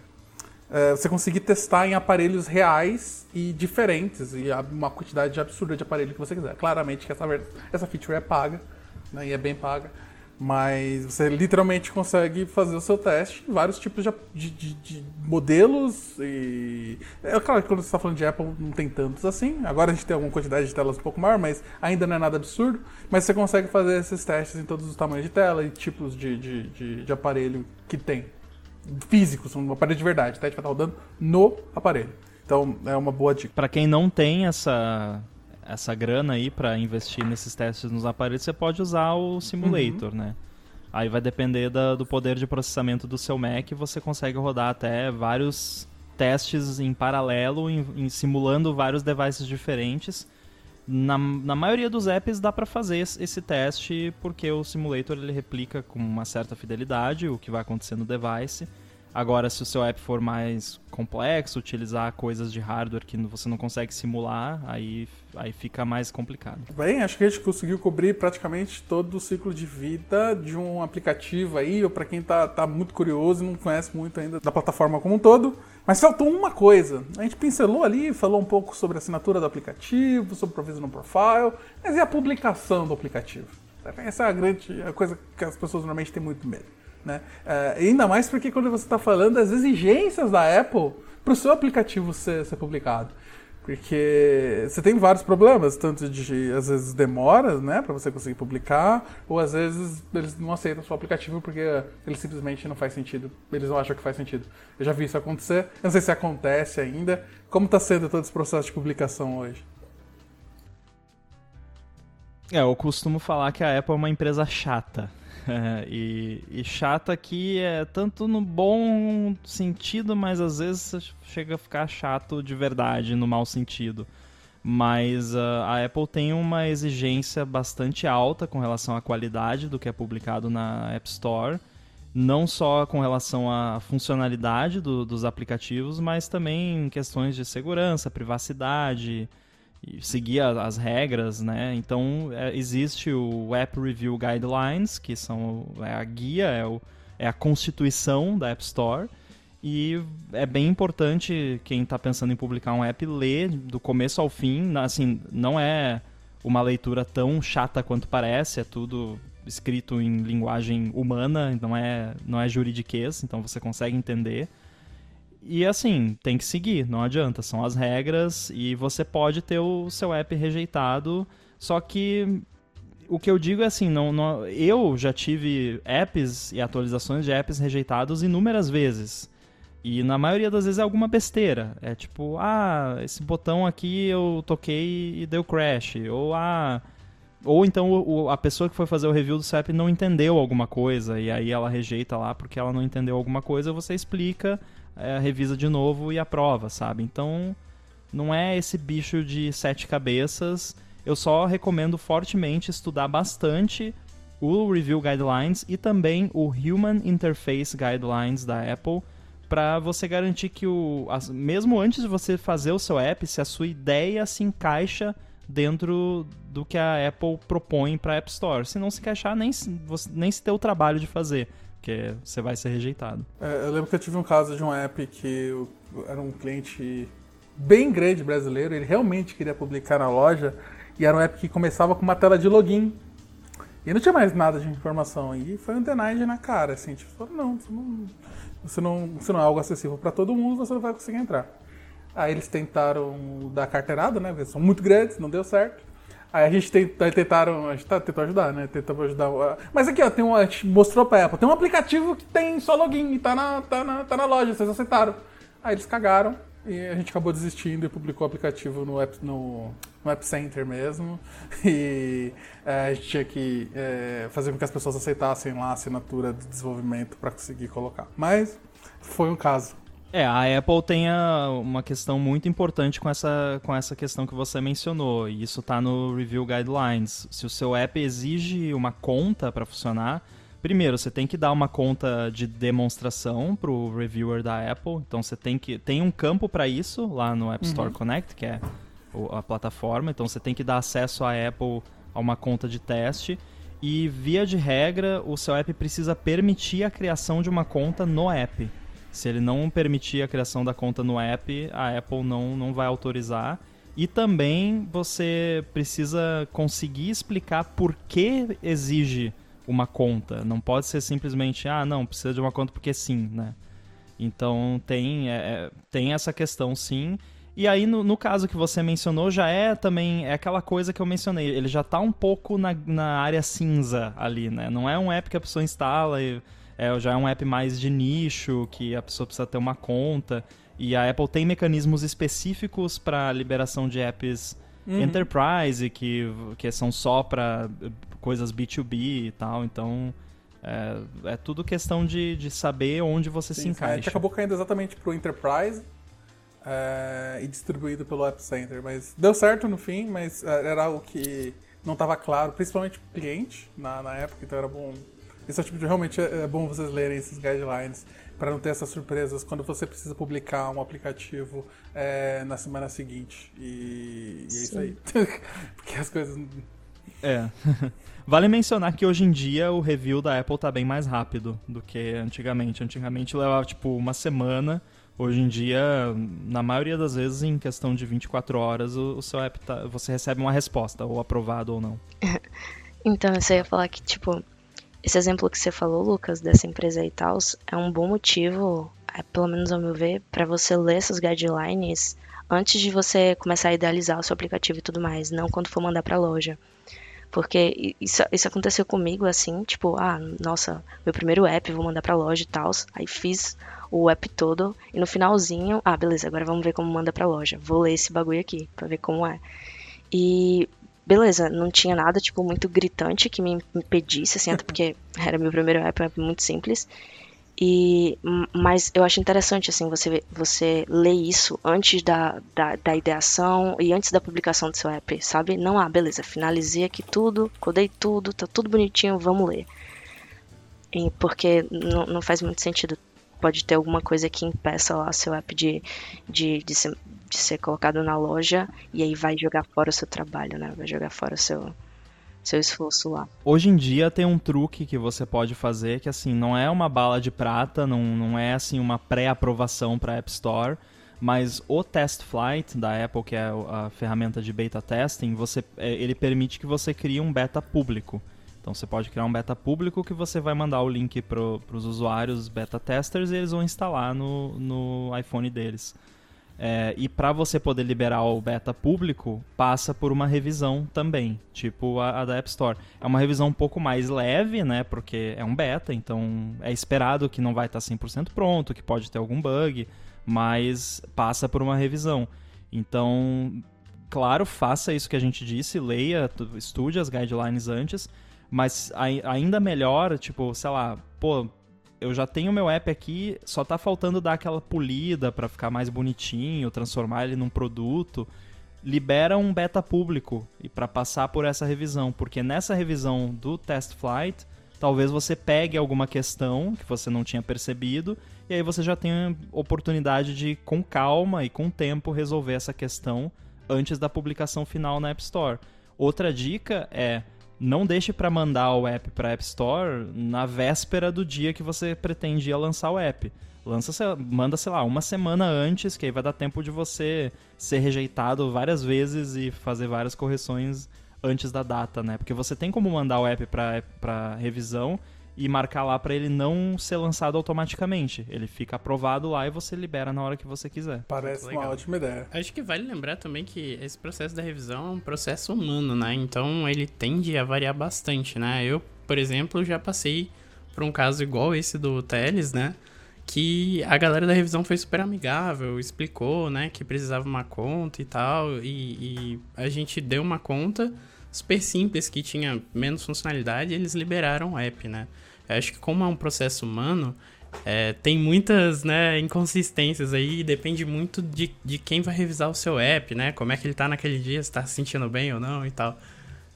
é, você conseguir testar em aparelhos reais e diferentes, e uma quantidade absurda de aparelho que você quiser. Claramente que essa, essa feature é paga, né, e é bem paga, mas você literalmente consegue fazer o seu teste em vários tipos de, de, de, de modelos. E é claro que quando você está falando de Apple não tem tantos assim. Agora a gente tem alguma quantidade de telas um pouco maior, mas ainda não é nada absurdo. Mas você consegue fazer esses testes em todos os tamanhos de tela e tipos de, de, aparelho que tem. Físicos, um aparelho de verdade. O teste vai estar rodando no aparelho. Então é uma boa dica. Para quem não tem essa essa grana aí para investir nesses testes nos aparelhos, você pode usar o simulator, uhum. né? Aí vai depender da, do poder de processamento do seu Mac, você consegue rodar até vários testes em paralelo, em, em simulando vários devices diferentes. Na, na maioria dos apps dá para fazer esse teste porque o simulator ele replica com uma certa fidelidade o que vai acontecer no device. Agora, se o seu app for mais complexo, utilizar coisas de hardware que você não consegue simular, aí, aí fica mais complicado. Bem, acho que a gente conseguiu cobrir praticamente todo o ciclo de vida de um aplicativo aí, ou para quem tá, tá muito curioso e não conhece muito ainda da plataforma como um todo. Mas faltou uma coisa. A gente pincelou ali, falou um pouco sobre a assinatura do aplicativo, sobre Provisional Profile, mas e a publicação do aplicativo? Essa é a grande a coisa que as pessoas normalmente têm muito medo. Né? É, ainda mais porque quando você está falando das exigências da Apple para o seu aplicativo ser, ser publicado. Porque você tem vários problemas, tanto de, às vezes, demoras, né, para você conseguir publicar, ou às vezes eles não aceitam o seu aplicativo porque ele simplesmente não faz sentido, eles não acham que faz sentido. Eu já vi isso acontecer, eu não sei se acontece ainda. Como está sendo todo esse processo de publicação hoje? É, eu costumo falar que a Apple é uma empresa chata. e, e, chata aqui é tanto no bom sentido, mas às vezes chega a ficar chato de verdade, no mau sentido. Mas uh, a Apple tem uma exigência bastante alta com relação à qualidade do que é publicado na App Store. Não só com relação à funcionalidade do, dos aplicativos, mas também em questões de segurança, privacidade, seguir as regras, né? Então é, existe o App Review Guidelines, que são é a guia, é, o, é a constituição da App Store. E é bem importante quem está pensando em publicar um app ler do começo ao fim. Assim, não é uma leitura tão chata quanto parece, é tudo escrito em linguagem humana, não é, não é juridiquês, então você consegue entender. E assim, tem que seguir, não adianta, são as regras e você pode ter o seu app rejeitado, só que o que eu digo é assim, não, não, eu já tive apps e atualizações de apps rejeitados inúmeras vezes. E na maioria das vezes é alguma besteira. É tipo, ah, esse botão aqui eu toquei e deu crash. Ou ah. Ou então o, a pessoa que foi fazer o review do app não entendeu alguma coisa. E aí ela rejeita lá porque ela não entendeu alguma coisa, você explica é, revisa de novo e aprova, sabe? Então, não é esse bicho de sete cabeças. Eu só recomendo fortemente estudar bastante o Review Guidelines e também o Human Interface Guidelines da Apple para você garantir que o mesmo antes de você fazer o seu app, se a sua ideia se encaixa dentro do que a Apple propõe para a App Store. Se não se encaixar, nem, nem se ter o trabalho de fazer porque você vai ser rejeitado. É, eu lembro que eu tive um caso de um app que era um cliente bem grande brasileiro, ele realmente queria publicar na loja, e era um app que começava com uma tela de login. E não tinha mais nada de informação. E foi um denied na cara, assim, tipo, falou, não, você não, você não, é algo acessível para todo mundo, você não vai conseguir entrar. Aí eles tentaram dar carteirada, né? Eles são muito grandes, não deu certo. Aí a gente tentaram, a gente tá, tentou ajudar, né? Tentamos ajudar. Mas aqui, ó, tem um, a gente mostrou pra Apple, tem um aplicativo que tem só login e tá na, tá na, tá na loja, vocês aceitaram. Aí eles cagaram e a gente acabou desistindo e publicou o aplicativo no App, no, no app Center mesmo. E é, a gente tinha que é, fazer com que as pessoas aceitassem lá a assinatura de desenvolvimento para conseguir colocar. Mas foi um caso. É, a Apple tem uma questão muito importante com essa, com essa questão que você mencionou, e isso está no Review Guidelines. Se o seu app exige uma conta para funcionar, primeiro você tem que dar uma conta de demonstração para o reviewer da Apple, então você tem que tem um campo para isso lá no App Store uhum. Connect, que é a plataforma, então você tem que dar acesso à Apple a uma conta de teste. E via de regra, o seu app precisa permitir a criação de uma conta no app. Se ele não permitir a criação da conta no app, a Apple não, não vai autorizar. E também você precisa conseguir explicar por que exige uma conta. Não pode ser simplesmente, ah, não, precisa de uma conta porque sim, né? Então tem, é, é tem essa questão sim. E aí, no, no, caso que você mencionou, já é também é aquela coisa que eu mencionei. Ele já está um pouco na, na área cinza ali, né? Não é um app que a pessoa instala e é, já é um app mais de nicho, que a pessoa precisa ter uma conta. E a Apple tem mecanismos específicos para liberação de apps uhum. enterprise, que, que são só para coisas B2B e tal. Então, é, é tudo questão de, de saber onde você Sim, se encaixa. A gente acabou caindo exatamente pro enterprise é, e distribuído pelo App Center. Mas deu certo no fim, mas é, era algo que não estava claro, principalmente pro cliente na, na época, então era bom. Esse é tipo de realmente é, é bom vocês lerem esses guidelines para não ter essas surpresas quando você precisa publicar um aplicativo é, na semana seguinte. E, e é isso aí. Porque as coisas. É. Vale mencionar que hoje em dia o review da Apple tá bem mais rápido do que antigamente. Antigamente levava tipo uma semana. Hoje em dia, na maioria das vezes, em questão de 24 horas, o, o seu app tá, você recebe uma resposta, ou aprovado ou não. então, eu ia falar que, tipo, esse exemplo que você falou, Lucas, dessa empresa e tal, é um bom motivo, é, pelo menos ao meu ver, para você ler essas guidelines antes de você começar a idealizar o seu aplicativo e tudo mais, não quando for mandar para a loja. Porque isso, isso aconteceu comigo assim, tipo, ah, nossa, meu primeiro app, vou mandar pra loja e tal. Aí fiz o app todo e no finalzinho, ah, beleza, agora vamos ver como manda pra loja. Vou ler esse bagulho aqui pra ver como é. E beleza, não tinha nada, tipo, muito gritante que me impedisse, assim, até porque era meu primeiro app, é muito simples. E, mas eu acho interessante, assim, você, você ler isso antes da, da, da, ideação e antes da publicação do seu app, sabe? Não, ah, beleza, finalizei aqui tudo, codei tudo, tá tudo bonitinho, vamos ler. E porque não, não faz muito sentido. Pode ter alguma coisa que impeça lá seu app de, de, de, ser, de ser colocado na loja e aí vai jogar fora o seu trabalho, né? Vai jogar fora o seu, seu esforço lá. Hoje em dia tem um truque que você pode fazer que assim não é uma bala de prata, não, não é assim uma pré-aprovação para App Store, mas o Test Flight da Apple, que é a ferramenta de beta testing, você, é, ele permite que você crie um beta público. Então você pode criar um beta público que você vai mandar o link para os usuários beta testers e eles vão instalar no, no iPhone deles. É, e para você poder liberar o beta público, passa por uma revisão também, tipo a, a, da App Store. É uma revisão um pouco mais leve, né? Porque é um beta, então é esperado que não vai estar tá 100% pronto, que pode ter algum bug, mas passa por uma revisão. Então, claro, faça isso que a gente disse, leia, estude as guidelines antes, mas ainda melhor, tipo, sei lá, pô, eu já tenho meu app aqui, só tá faltando dar aquela polida para ficar mais bonitinho, transformar ele num produto. Libera um beta público e para passar por essa revisão, porque nessa revisão do test flight, talvez você pegue alguma questão que você não tinha percebido e aí você já tem oportunidade de com calma e com tempo resolver essa questão antes da publicação final na App Store. Outra dica é não deixe para mandar o app para App Store na véspera do dia que você pretendia lançar o app. Lança, manda, sei lá, uma semana antes, que aí vai dar tempo de você ser rejeitado várias vezes e fazer várias correções antes da data, né? Porque você tem como mandar o app para revisão e marcar lá para ele não ser lançado automaticamente. Ele fica aprovado lá e você libera na hora que você quiser. Parece uma ótima ideia. Acho que vale lembrar também que esse processo da revisão é um processo humano, né? Então ele tende a variar bastante, né? Eu, por exemplo, já passei por um caso igual esse do Teles, né? Que a galera da revisão foi super amigável, explicou, né, que precisava uma conta e tal, e, e a gente deu uma conta super simples que tinha menos funcionalidade, e eles liberaram o app, né? Eu acho que como é um processo humano, é, tem muitas né, inconsistências aí, depende muito de, de quem vai revisar o seu app, né? Como é que ele tá naquele dia, se tá se sentindo bem ou não e tal.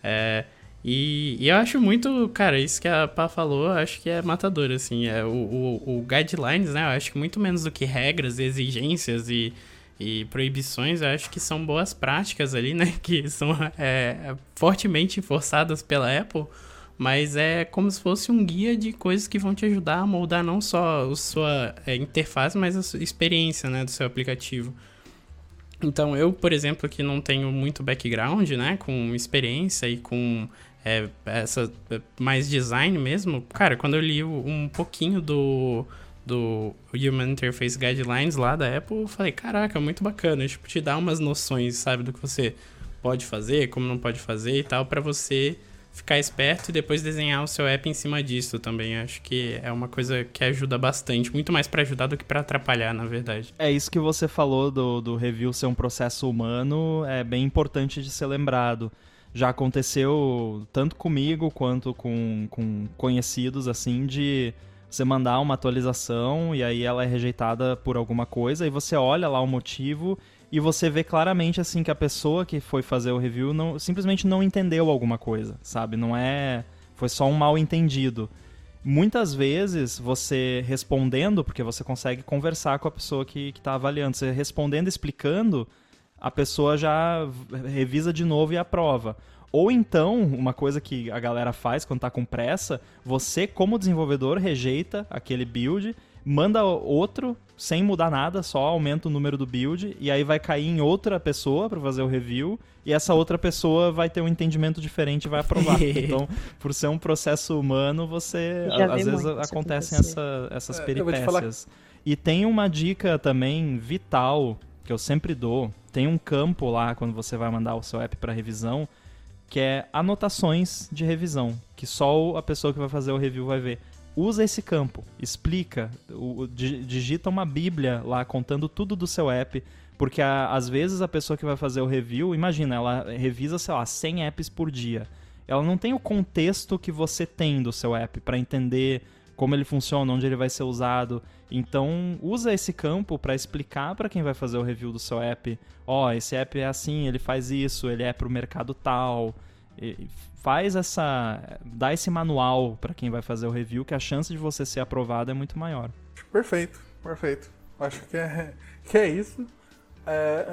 É, e, e, eu acho muito, cara, isso que a Pá falou, acho que é matador, assim. É, o, o, o guidelines, né? Eu acho que muito menos do que regras, exigências e, e proibições, eu acho que são boas práticas ali, né? Que são é, fortemente forçadas pela Apple mas é como se fosse um guia de coisas que vão te ajudar a moldar não só a sua é, interface, mas a sua experiência né, do seu aplicativo. Então, eu, por exemplo, que não tenho muito background, né, com experiência e com é, essa é, mais design mesmo, cara, quando eu li um pouquinho do, do Human Interface Guidelines lá da Apple, eu falei, caraca, muito bacana, tipo, te dá umas noções, sabe, do que você pode fazer, como não pode fazer e tal, para você ficar esperto e depois desenhar o seu app em cima disso também. Acho que é uma coisa que ajuda bastante, muito mais para ajudar do que para atrapalhar, na verdade. É isso que você falou do, do review ser um processo humano, é bem importante de ser lembrado. Já aconteceu tanto comigo quanto com, com conhecidos, assim, de você mandar uma atualização e aí ela é rejeitada por alguma coisa e você olha lá o motivo e você vê claramente assim que a pessoa que foi fazer o review não, simplesmente não entendeu alguma coisa, sabe? Não é. Foi só um mal entendido. Muitas vezes você respondendo, porque você consegue conversar com a pessoa que está avaliando, você respondendo, explicando, a pessoa já revisa de novo e aprova. Ou então, uma coisa que a galera faz quando está com pressa, você, como desenvolvedor, rejeita aquele build manda outro sem mudar nada, só aumenta o número do build e aí vai cair em outra pessoa para fazer o review e essa outra pessoa vai ter um entendimento diferente e vai aprovar. então, por ser um processo humano, você às vezes acontecem essa, essas é, peripécias. E tem uma dica também vital que eu sempre dou. Tem um campo lá quando você vai mandar o seu app para revisão que é anotações de revisão, que só a pessoa que vai fazer o review vai ver usa esse campo, explica, digita uma bíblia lá contando tudo do seu app, porque a, às vezes a pessoa que vai fazer o review, imagina, ela revisa, sei lá, 100 apps por dia. Ela não tem o contexto que você tem do seu app para entender como ele funciona, onde ele vai ser usado. Então, usa esse campo para explicar para quem vai fazer o review do seu app, ó, oh, esse app é assim, ele faz isso, ele é para o mercado tal faz essa. dá esse manual para quem vai fazer o review, que a chance de você ser aprovado é muito maior. Perfeito, perfeito. Acho que é, que é isso. É,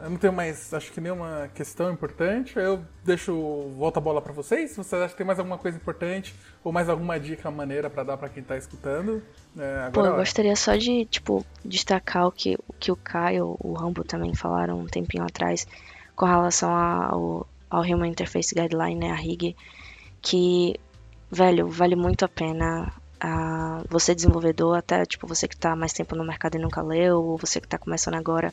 é, eu não tenho mais, acho que nenhuma questão importante. Eu deixo, volta a bola para vocês. Se vocês acham que tem mais alguma coisa importante ou mais alguma dica maneira para dar para quem tá escutando. É, agora Pô, eu gostaria só de, tipo, destacar o que, o que o Caio, o Rambo também falaram um tempinho atrás com relação ao ao Human Interface Guideline, né, a RIG, que, velho, vale muito a pena a você desenvolvedor, até tipo você que está mais tempo no mercado e nunca leu, ou você que está começando agora,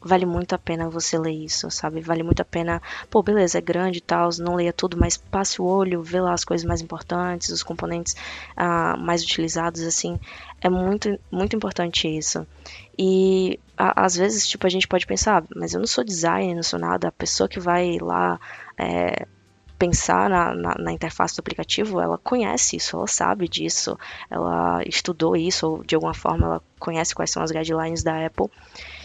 vale muito a pena você ler isso, sabe? Vale muito a pena, pô, beleza, é grande e tal, não leia tudo, mas passe o olho, vê lá as coisas mais importantes, os componentes uh, mais utilizados, assim, é muito, muito importante isso. E às vezes, tipo, a gente pode pensar, ah, mas eu não sou designer, não sou nada, a pessoa que vai lá é, pensar na, na, na, interface do aplicativo, ela conhece isso, ela sabe disso, ela estudou isso, ou de alguma forma ela conhece quais são as guidelines da Apple.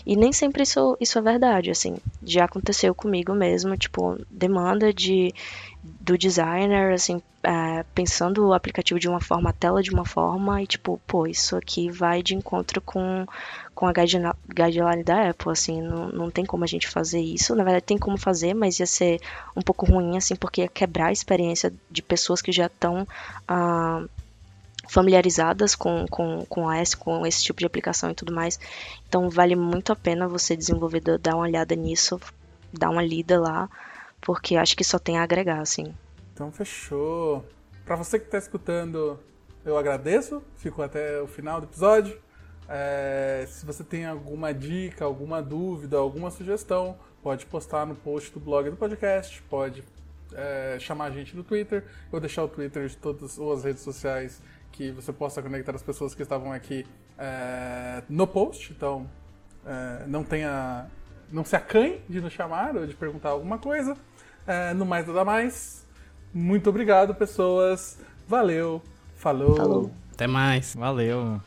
E nem sempre isso, isso é verdade, assim. Já aconteceu comigo mesmo, tipo, demanda de, do designer, assim, é, pensando o aplicativo de uma forma, a tela de uma forma, e tipo, pô, isso aqui vai de encontro com, com a guideline da Apple, assim, não, não tem como a gente fazer isso. Na verdade, tem como fazer, mas ia ser um pouco ruim, assim, porque ia quebrar a experiência de pessoas que já estão. Ah, familiarizadas com, com, com a S, com esse tipo de aplicação e tudo mais. Então vale muito a pena você desenvolvedor dar uma olhada nisso, dar uma lida lá, porque acho que só tem a agregar, assim. Então fechou. Para você que está escutando, eu agradeço. Fico até o final do episódio. É, se você tem alguma dica, alguma dúvida, alguma sugestão, pode postar no post do blog do podcast, pode é, chamar a gente no Twitter. Eu vou deixar o Twitter de todas as redes sociais que você possa conectar as pessoas que estavam aqui é, no post. Então, é, não tenha. Não se acanhe de nos chamar ou de perguntar alguma coisa. É, no mais nada mais. Muito obrigado, pessoas. Valeu. Falou. Falou. Até mais. Valeu.